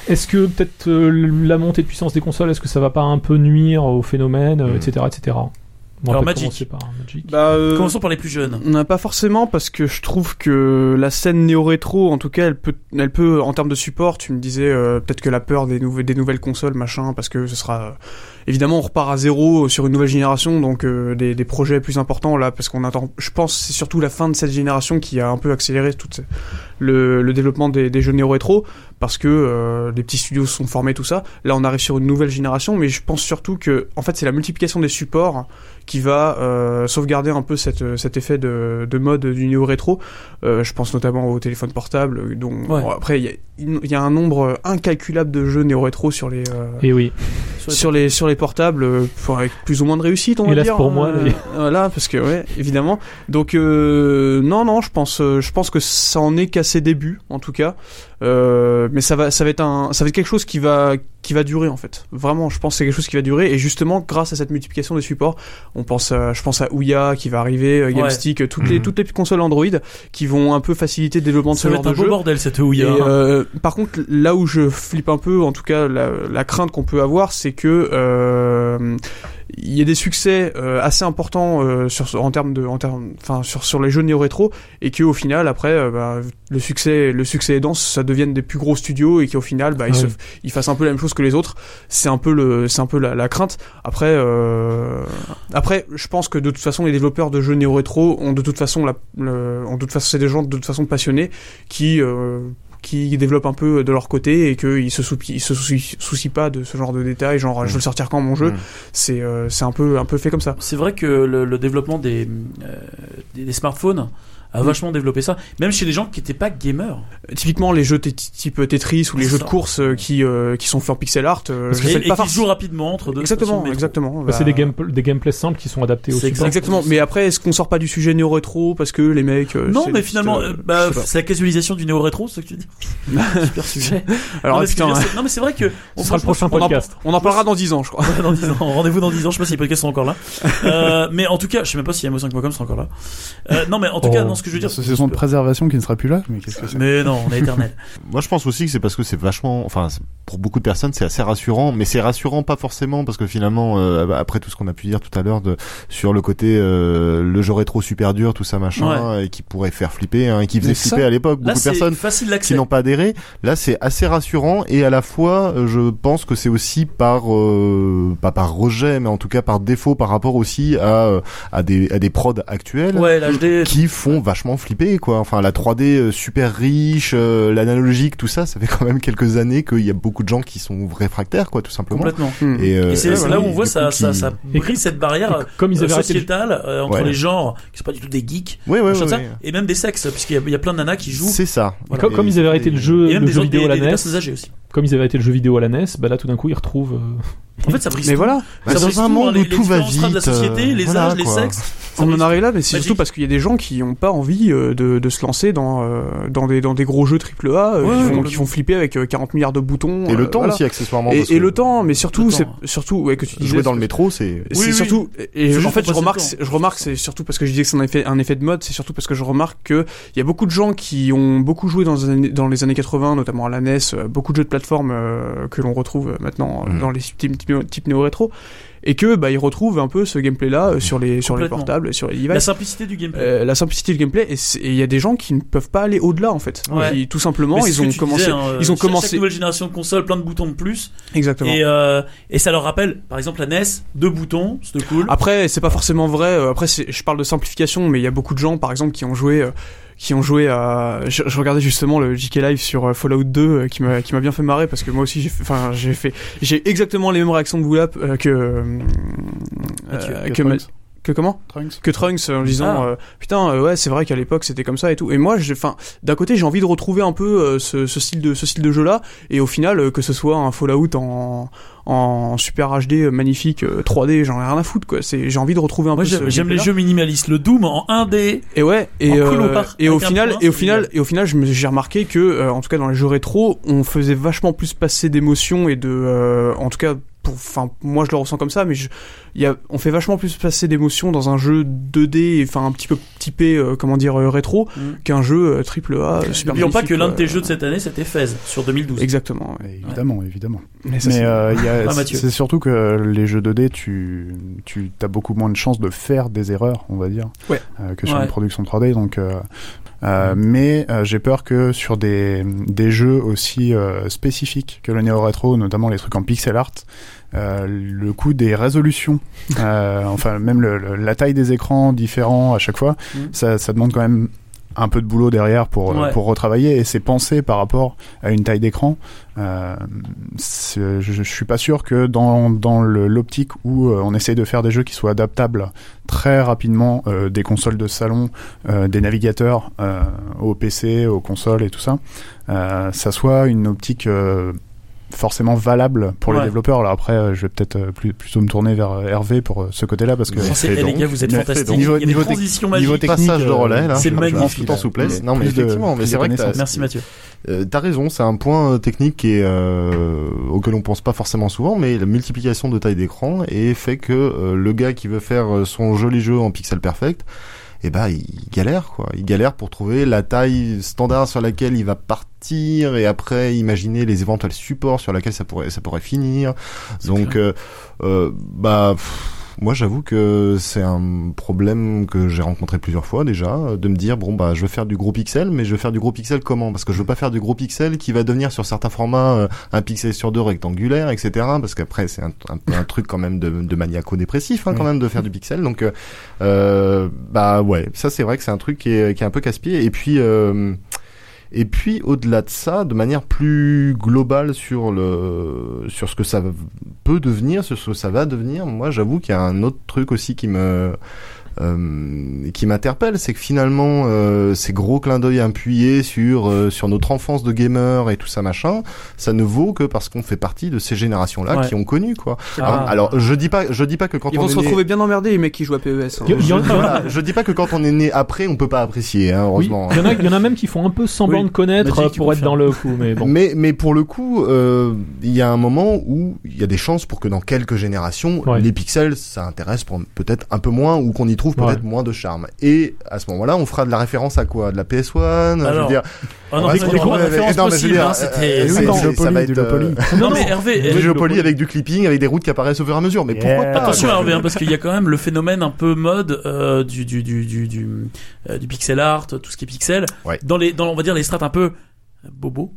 Est-ce que peut-être euh, la montée de puissance des consoles, est-ce que ça va pas un peu nuire au phénomène, euh, Mm. etc., etc. On va Alors, Magic. commencer par Magic. Bah, euh, Commençons par les plus jeunes. Non, pas forcément parce que je trouve que la scène néo-rétro, en tout cas, elle peut, elle peut, en termes de support, tu me disais euh, peut-être que la peur des, nouvel- des nouvelles consoles, machin, parce que ce sera, euh, évidemment, on repart à zéro sur une nouvelle génération, donc euh, des, des projets plus importants là, parce qu'on attend. Je pense que c'est surtout la fin de cette génération qui a un peu accéléré tout ce- le, le développement des, des jeux néo-rétro, parce que euh, les petits studios se sont formés, tout ça. Là, on arrive sur une nouvelle génération, mais je pense surtout que, en fait, c'est la multiplication des supports qui va euh, sauvegarder un peu cette, cet effet de, de mode du néo-rétro. Euh, je pense notamment au téléphone portable, dont Ouais. bon, après il y a, il y a un nombre incalculable de jeux néo-rétro sur les euh, Et oui. Sur les- sur les sur les portables, pour- avec plus ou moins de réussite, on va Hélas dire. pour moi, euh, mais- voilà, parce que ouais, évidemment. Donc euh, non, non, je pense, je pense que ça en est qu'à ses débuts, en tout cas. Euh, mais ça va, ça va être un, ça va être quelque chose qui va, qui va durer en fait. Vraiment, je pense que c'est quelque chose qui va durer. Et justement, grâce à cette multiplication des supports, on pense, à, je pense à Ouya qui va arriver, euh, GameStick, toutes les, Mhm. toutes les consoles Android qui vont un peu faciliter le développement de Ça ce genre être un de beau bordel cette Et, ouïa. euh, par contre, là où je flippe un peu, en tout cas, la, la crainte qu'on peut avoir, c'est que euh, il y a des succès euh, assez importants euh, sur en termes de en termes enfin sur sur les jeux néo rétro et que au final après euh, bah, le succès le succès aidant ça devienne des plus gros studios et qu'au final bah, ils, se, ils fassent un peu la même chose que les autres. C'est un peu le c'est un peu la, la crainte. Après euh, après je pense que de toute façon les développeurs de jeux néo rétro ont de toute façon la le, ont de toute façon c'est des gens de toute façon passionnés qui euh, qui développent un peu de leur côté et qu'ils se, soucient, ils se soucient, soucient pas de ce genre de détails, genre je veux le sortir quand mon jeu. Mm. C'est euh, c'est un peu un peu fait comme ça. C'est vrai que le, le développement des, euh, des, des smartphones a vachement développé ça, même chez les gens qui n'étaient pas gamers. Typiquement les jeux type Tetris ou les jeux de course euh, qui euh, qui sont faits en pixel art, euh, je pas qui jouent rapidement entre deux. Exactement, exactement. Bah, c'est des, game, des gameplays simples qui sont adaptés au support. Exactement. Mais après, est-ce qu'on sort pas du sujet néo rétro parce que les mecs euh, Non, mais finalement, euh, euh, bah, c'est la casualisation du néo-rétro, c'est ce que tu dis. Super sujet. Alors non, mais, c'est- non, mais c'est vrai que. Ce sera le prochain on en, podcast. on en parlera dans 10 ans, je crois. Dans 10 ans. Rendez-vous dans 10 ans. Je sais pas si les podcasts sont encore là. Euh, mais en tout cas, je sais même pas si MO5.com sera encore là. Euh, non, mais en tout cas, Oh, non, ce que je veux dire. L'association de préservation qui ne sera plus là, mais qu'est-ce que c'est Mais non, on est éternel. Moi, je pense aussi que c'est parce que c'est vachement, enfin, pour beaucoup de personnes, c'est assez rassurant, mais c'est rassurant pas forcément parce que finalement, euh, après tout ce qu'on a pu dire tout à l'heure de sur le côté euh, le jeu rétro super dur, tout ça machin, et qui pourrait faire flipper, hein, et qui faisait ça- flipper à l'époque beaucoup de personnes facile qui n'ont pas adhéré. Là, c'est assez rassurant et à la fois, euh, je pense que c'est aussi par euh, pas par rejet, mais en tout cas par défaut par rapport aussi à à des à des prods actuels. Ouais, qui font vachement flipper quoi. Enfin la 3D euh, super riche, euh, l'analogique, tout ça, ça fait quand même quelques années qu'il y a beaucoup de gens qui sont réfractaires quoi, tout simplement. Complètement. Hmm. Et, euh, Et c'est voilà, là où on voit ça, ça, ça brise cette barrière comme ils euh, avaient arrêté le- sociétale euh, entre Ouais. les genres qui sont pas du tout des geeks, Ouais, ouais, ça, ouais. et même des sexes, puisqu'il y, y a plein de nanas qui jouent, C'est ça. Et comme, comme ils avaient arrêté le jeu, et même le des, jeu vidéo des, à la NES, comme ils avaient arrêté le jeu vidéo à la NES, bah là tout d'un coup ils retrouvent. euh, En fait, ça brise Mais tout. voilà. Bah, ça dans un tout, monde hein, les, où les tout va de la vite, société, euh, les voilà, âges, les sexes. On en arrive là, mais c'est surtout parce qu'il y a des gens qui ont pas envie euh, de, de se lancer dans euh, dans des dans des gros jeux triple A euh, Ouais, qui, font, complètement. qui font flipper avec euh, 40 milliards de boutons. Et euh, le temps voilà. aussi accessoirement. Et, et le temps, mais surtout c'est surtout ouais que tu disais. jouer dans le métro, c'est C'est Oui, oui. surtout et en fait je remarque je remarque c'est surtout parce que je disais que c'est un effet un effet de mode c'est surtout parce que je remarque que il y a beaucoup de gens qui ont beaucoup joué dans, les années- dans les années 80 notamment à la NES beaucoup de jeux de plateforme euh, que l'on retrouve maintenant Mm. dans les types, types, types néo rétro et que bah ils retrouvent un peu ce gameplay là sur les sur les portables sur les La devices simplicité du gameplay. euh, la simplicité du gameplay et il y a des gens qui ne peuvent pas aller au-delà en fait Ouais. Qui, tout simplement c'est ils ont commencé disais, hein, ils ont chaque- commencé Chaque nouvelle génération de consoles, plein de boutons de plus. exactement Et, euh, et ça leur rappelle, par exemple, la NES, deux boutons, c'était cool. Après, c'est pas forcément vrai. euh, Après, je parle de simplification, mais il y a beaucoup de gens, par exemple, qui ont joué, euh, qui ont joué à. Je, je regardais justement le JK Live sur euh, Fallout 2, euh, qui m'a, qui m'a bien fait marrer parce que moi aussi, j'ai, fait- enfin, j'ai fait, j'ai exactement les mêmes réactions de Boulap euh, que, euh, euh, que que, Trunks. Que comment Trunks. que Trunks en disant Ah. euh, putain euh, ouais c'est vrai qu'à l'époque c'était comme ça et tout et moi j'ai enfin d'un côté j'ai envie de retrouver un peu euh, ce, ce style de ce style de jeu là et au final euh, que ce soit un Fallout en en super HD euh, magnifique euh, 3D j'en ai rien à foutre quoi c'est j'ai envie de retrouver un Moi, peu ce j'aime j'aime les jeux minimalistes. Le Doom en 1D. et ouais et euh, et au final point, et au final et au final je me- j'ai remarqué que euh, en tout cas dans les jeux rétro on faisait vachement plus passer d'émotions et de euh, en tout cas enfin moi je le ressens comme ça mais je, il y a on fait vachement plus passer d'émotions dans un jeu 2D enfin un petit peu typé euh, comment dire euh, rétro Mm. qu'un jeu euh, triple A super N'oublions pas que l'un de tes jeux de cette année, c'était Fez, sur 2012. exactement ouais. Ouais, Évidemment, évidemment. mais ça Mais c'est- euh, Ah, c'est surtout que les jeux 2D, tu, tu as beaucoup moins de chances de faire des erreurs, on va dire, Ouais. euh, que sur Ouais. une production 3D. Donc, euh, mais euh, j'ai peur que sur des, des jeux aussi euh, spécifiques que le néo rétro, notamment les trucs en pixel art, euh, le coût des résolutions, euh, enfin même le, le- la taille des écrans différents à chaque fois, Mm. ça, ça demande quand même un peu de boulot derrière pour euh, Ouais. pour retravailler et c'est pensé par rapport à une taille d'écran. Euh, je, je suis pas sûr que dans l'optique où euh, on essaye de faire des jeux qui soient adaptables très rapidement euh, des consoles de salon, euh, des navigateurs aux PC, aux consoles et tout ça, ça soit une optique forcément valable pour Ouais. les développeurs. Alors après, euh, je vais peut-être euh, plus, plutôt me tourner vers euh, Hervé pour ce côté-là parce que fais eh, les gars, vous êtes fantastiques. donc. Il y a des Niveau tec- transitions niveau magiques. technique, Passage de relais, là. c'est magnifique. tout en souplesse. Non, mais effectivement, mais c'est vrai que. Merci Mathieu. Euh, T'as raison, c'est un point technique qui est, euh, auquel on pense pas forcément souvent, mais la multiplication de taille d'écran et fait que euh, le gars qui veut faire son joli jeu en pixel perfect, eh ben il galère quoi. Il galère pour trouver la taille standard sur laquelle il va partir et après imaginer les éventuels supports sur lesquels ça pourrait ça pourrait finir. Donc euh, euh, bah pff, moi j'avoue que c'est un problème que j'ai rencontré plusieurs fois déjà, de me dire bon bah je veux faire du gros pixel, mais je veux faire du gros pixel comment? Parce que je veux pas faire du gros pixel qui va devenir sur certains formats euh, un pixel sur deux rectangulaire, etc. Parce qu'après c'est un, un, un, truc quand même de, de maniaco-dépressif hein, quand même de faire du pixel. Donc euh, euh, bah ouais, ça c'est vrai que c'est un truc qui est, qui est un peu casse-pied. Et puis euh, et puis au-delà de ça, de manière plus globale sur le sur ce que ça peut devenir, sur ce que ça va devenir, moi j'avoue qu'il y a un autre truc aussi qui me euh, qui m'interpelle, c'est que finalement euh, ces gros clins d'œil appuyés sur euh, sur notre enfance de gamer et tout ça machin, ça ne vaut que parce qu'on fait partie de ces générations-là Ouais. qui ont connu quoi. Ah. Alors je dis pas je dis pas que quand Ils on vont est se né- retrouver bien emmerdés, les mecs qui jouent à PES. hein. Y, y voilà, je dis pas que quand on est né après, on peut pas apprécier, hein, oui, heureusement. il y en a, il y en a même qui font un peu semblant Oui, de connaître euh, pour être dans le coup, mais bon. Mais, mais pour le coup, euh, il y a un moment où il y a des chances pour que dans quelques générations, Ouais. les pixels, ça intéresse peut-être un peu moins ou qu'on y trouve peut-être moins de charme. Et à ce moment-là, on fera de la référence à quoi? De la PS1 Je veux Alors, dire, Ah non, mais mais je veux dire, c'est- non, ça va du être, Geopoly. Non, mais Hervé, du Hervé, Geopoly avec du clipping, avec des routes qui apparaissent au fur et à mesure. Mais pourquoi Yeah. pas? Attention Hervé, hein, parce qu'il y a quand même le phénomène un peu mode euh, du, du, du, du, du, euh, du pixel art, tout ce qui est pixel, dans les, dans, on va dire les strates un peu bobo.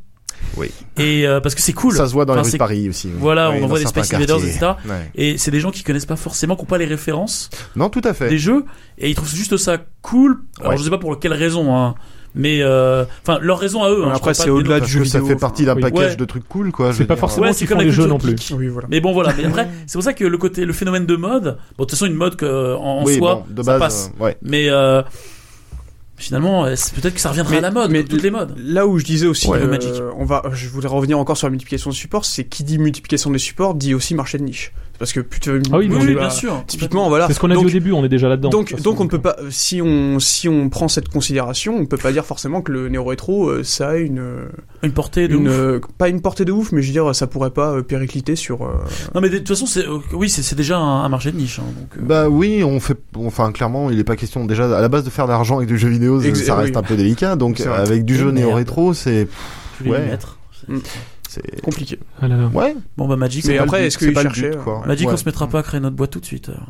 Oui. Et euh, parce que c'est cool. Ça se voit dans Enfin, les rues de Paris aussi. Voilà, Oui, on voit des Space Invaders, etc. Ouais. Et c'est des gens qui connaissent pas forcément, qui ont pas les références Non, tout à fait. des jeux, et ils trouvent juste ça cool. Alors Ouais. je sais pas pour quelle raison, hein, mais euh, enfin leur raison à eux. hein, je Après, c'est au-delà du que jeu ça vidéo, fait partie d'un oui. package Ouais. de trucs cool, quoi. je C'est pas forcément Ouais, c'est comme les jeux non plus. Oui, voilà. Mais bon voilà, mais après c'est pour ça que le côté le phénomène de mode, bon de toute façon une mode que, en, en Oui, soi bon, de ça base, passe. euh, ouais. Mais euh, finalement euh, peut-être que ça reviendra à la mode, mais toutes les modes. Là où je disais aussi, Ouais, euh, on va, je voudrais revenir encore sur la multiplication des supports, c'est qui dit multiplication des supports dit aussi marché de niche. Parce que plus tu Ah oui, Oui, bien sûr. Typiquement, voilà. C'est ce qu'on a Donc- dit au début, on est déjà là-dedans. de Donc, donc on ne peut pas, si on, si on prend cette considération, on peut pas dire forcément que le néo-rétro, euh, ça a une, Une portée de une, ouf. euh, pas une portée de ouf, mais je veux dire, ça pourrait pas euh, péricliter sur, euh, Non mais de toute façon c'est oui c'est déjà un, un marché de niche. hein, donc, euh, Bah oui, on fait, enfin clairement, il est pas question déjà à la base de faire de l'argent avec du jeu vidéo, ça- Ex- ça reste oui. un peu délicat. Donc avec du jeu néo rétro, c'est, ouais. mettre? C'est- c'est, compliqué. Ah là là, ouais. Bon bah Magic, Mais après, est-ce c'est qu'ils pas le but, quoi. Magic Ouais. on se mettra pas à créer notre boîte tout de suite. alors.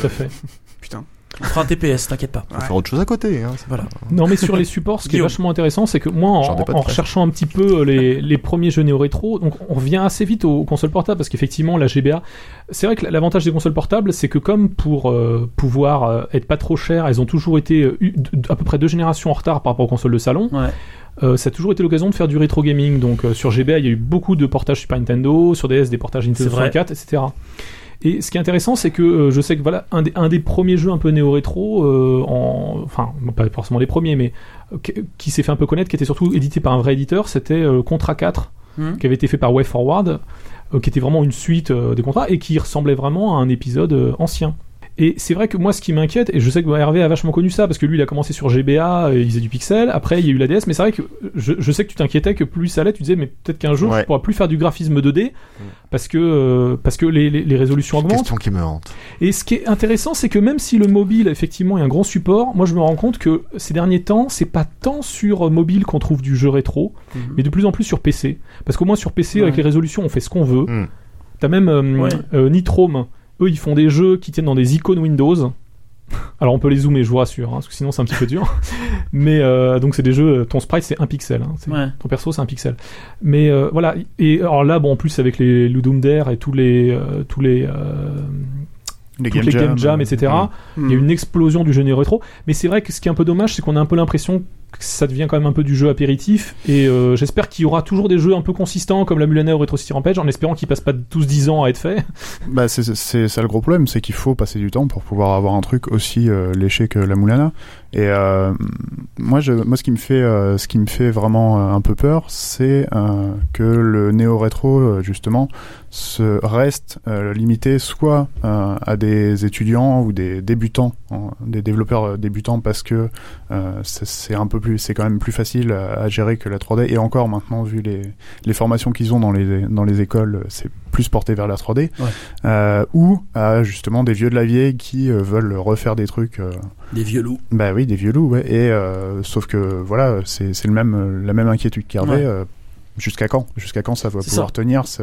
tout à fait. On fera un TPS, t'inquiète pas. Faut faire autre chose à côté. Hein. Voilà. Non, mais sur les supports, ce qui est vachement intéressant, c'est que moi, en, recherchant un petit peu euh, les, les premiers jeux néo-rétro, donc on revient assez vite aux consoles portables, parce qu'effectivement, la GBA, c'est vrai que l'avantage des consoles portables, c'est que comme pour euh, pouvoir euh, être pas trop chères, elles ont toujours été euh, à peu près deux générations en retard par rapport aux consoles de salon. Ouais. Euh, ça a toujours été l'occasion de faire du rétro gaming. Donc euh, sur GBA, il y a eu beaucoup de portages Super Nintendo, sur DS des portages Nintendo C'est vrai. 64, etc. Et ce qui est intéressant, c'est que euh, je sais que voilà un des, un des premiers jeux un peu néo-rétro, euh, en, enfin pas forcément les premiers, mais euh, qui, s'est fait un peu connaître, qui était surtout édité par un vrai éditeur, c'était Contra 4, Hmm. qui avait été fait par WayForward, euh, qui était vraiment une suite des contrats et qui ressemblait vraiment à un épisode ancien. Et c'est vrai que moi, ce qui m'inquiète, et je sais que Hervé a vachement connu ça, parce que lui, il a commencé sur GBA, euh, il faisait du pixel, après, il y a eu la DS, mais c'est vrai que je, je sais que tu t'inquiétais que plus ça allait, tu disais, mais peut-être qu'un jour, Ouais. je pourrais plus faire du graphisme 2D, parce que, euh, parce que les, les, les résolutions augmentent. Question qui me hante. Et ce qui est intéressant, c'est que même si le mobile, effectivement, est un grand support, moi, je me rends compte que ces derniers temps, c'est pas tant sur euh, mobile qu'on trouve du jeu rétro, Mhm. mais de plus en plus sur PC. Parce qu'au moins sur PC, Ouais. avec les résolutions, on fait ce qu'on veut. Hmm. T'as même euh, Ouais. euh, Nitrome. Eux, ils font des jeux qui tiennent dans des icônes Windows. Alors on peut les zoomer, je vous rassure, hein, parce que sinon c'est un petit peu dur. Mais euh, donc c'est des jeux, ton sprite c'est un pixel, hein, Ouais. ton perso c'est un pixel. Mais euh, voilà, et alors là, bon, en plus avec les Ludum Dare et tous les, euh, tous les, euh, Les toutes les game jam, etc. Hmm. Il y a une explosion du jeu néo rétro. Mais c'est vrai que ce qui est un peu dommage, c'est qu'on a un peu l'impression ça devient quand même un peu du jeu apéritif. Et euh, j'espère qu'il y aura toujours des jeux un peu consistants comme la Mulanais ou Retro City Rampage, en espérant qu'ils passent pas tous 10 ans à être faits. Bah c'est ça le gros problème, c'est qu'il faut passer du temps pour pouvoir avoir un truc aussi euh, léché que la Moulana. Et euh, moi, moi, ce qui me fait, ce qui me fait vraiment un peu peur, c'est que le néo rétro, euh, justement, se reste limité soit à des étudiants ou des débutants, des développeurs débutants, parce que c'est un peu plus, c'est quand même plus facile à, à gérer que la 3D. Et encore maintenant, vu les, les formations qu'ils ont dans les dans les écoles, c'est plus porté vers la 3D. Ouais. Euh, ou à justement des vieux de la vieille qui euh, veulent refaire des trucs. euh, Des vieux loups. bah oui, des vieux loups, ouais. Et sauf que voilà, c'est le même la même inquiétude. Ouais. euh, Jusqu'à quand? Jusqu'à quand ça va pouvoir ça. tenir ce-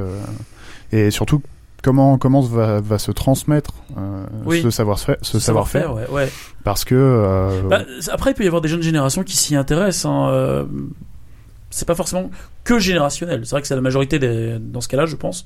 Et surtout comment comment va, va se transmettre euh, Oui. ce savoir-faire, ce savoir-faire, ouais, ouais. parce que euh, Bah, après, il peut y avoir des jeunes générations qui s'y intéressent. Hein. euh, C'est pas forcément que générationnel. C'est vrai que c'est la majorité des- dans ce cas-là, je pense.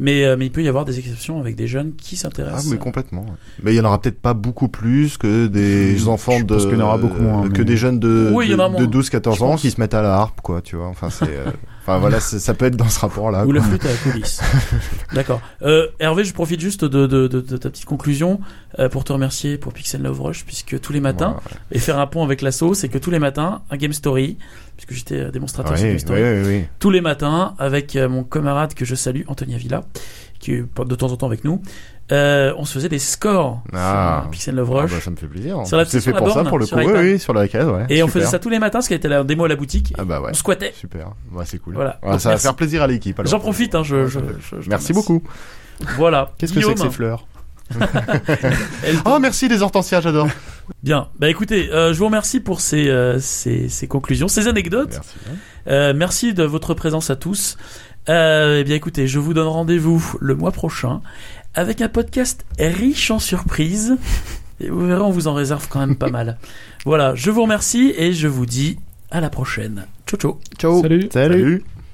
Mais, euh, mais il peut y avoir des exceptions avec des jeunes qui Ah, s'intéressent. mais complètement. Mais il y en aura peut-être pas beaucoup plus que des Je enfants de pense qu'il y en aura beaucoup moins, que mais- des jeunes de Oui, il y en de, a moins. de 12-14 Je ans pense. qui se mettent à la harpe quoi, tu vois. Enfin c'est euh, enfin voilà, ça peut être dans ce rapport-là. Ou la flûte à la police. D'accord. Euh, Hervé, je profite juste de, de, de, de ta petite conclusion euh, pour te remercier pour Pixel Love Rush, puisque tous les matins, Ouais, et faire un point avec l'assaut, c'est que tous les matins, un Game Story, puisque j'étais euh, démonstrateur sur ouais, Game ouais, Story, tous les matins avec euh, mon camarade que je salue, Anthony Avila, qui est de temps en temps avec nous, euh, on se faisait des scores Ah. sur Pixel Love Ah, Rush. bah, ça me fait plaisir. Sur la- c'est fait la pour ça pour le coup. Oui, sur la case, ouais. et on faisait ça tous les matins, parce qu'elle était la démo à la boutique. Ah bah ouais. On squattait. Super. Ouais, c'est cool. Voilà. Donc, ça va faire plaisir à l'équipe. alors. J'en profite, hein, je, je, je- je Merci beaucoup. Voilà. qu'est-ce que c'est que ces fleurs Oh, merci les hortensias, j'adore. Bien. Bah écoutez, euh, je vous remercie pour ces, euh, ces, ces conclusions, ces anecdotes. Merci. Euh, merci de votre présence à tous. Euh, eh bien écoutez, je vous donne rendez-vous le mois prochain avec un podcast riche en surprises. Et vous verrez, on vous en réserve quand même pas mal. Voilà, je vous remercie et je vous dis à la prochaine. Ciao ciao. Ciao. Salut. Salut.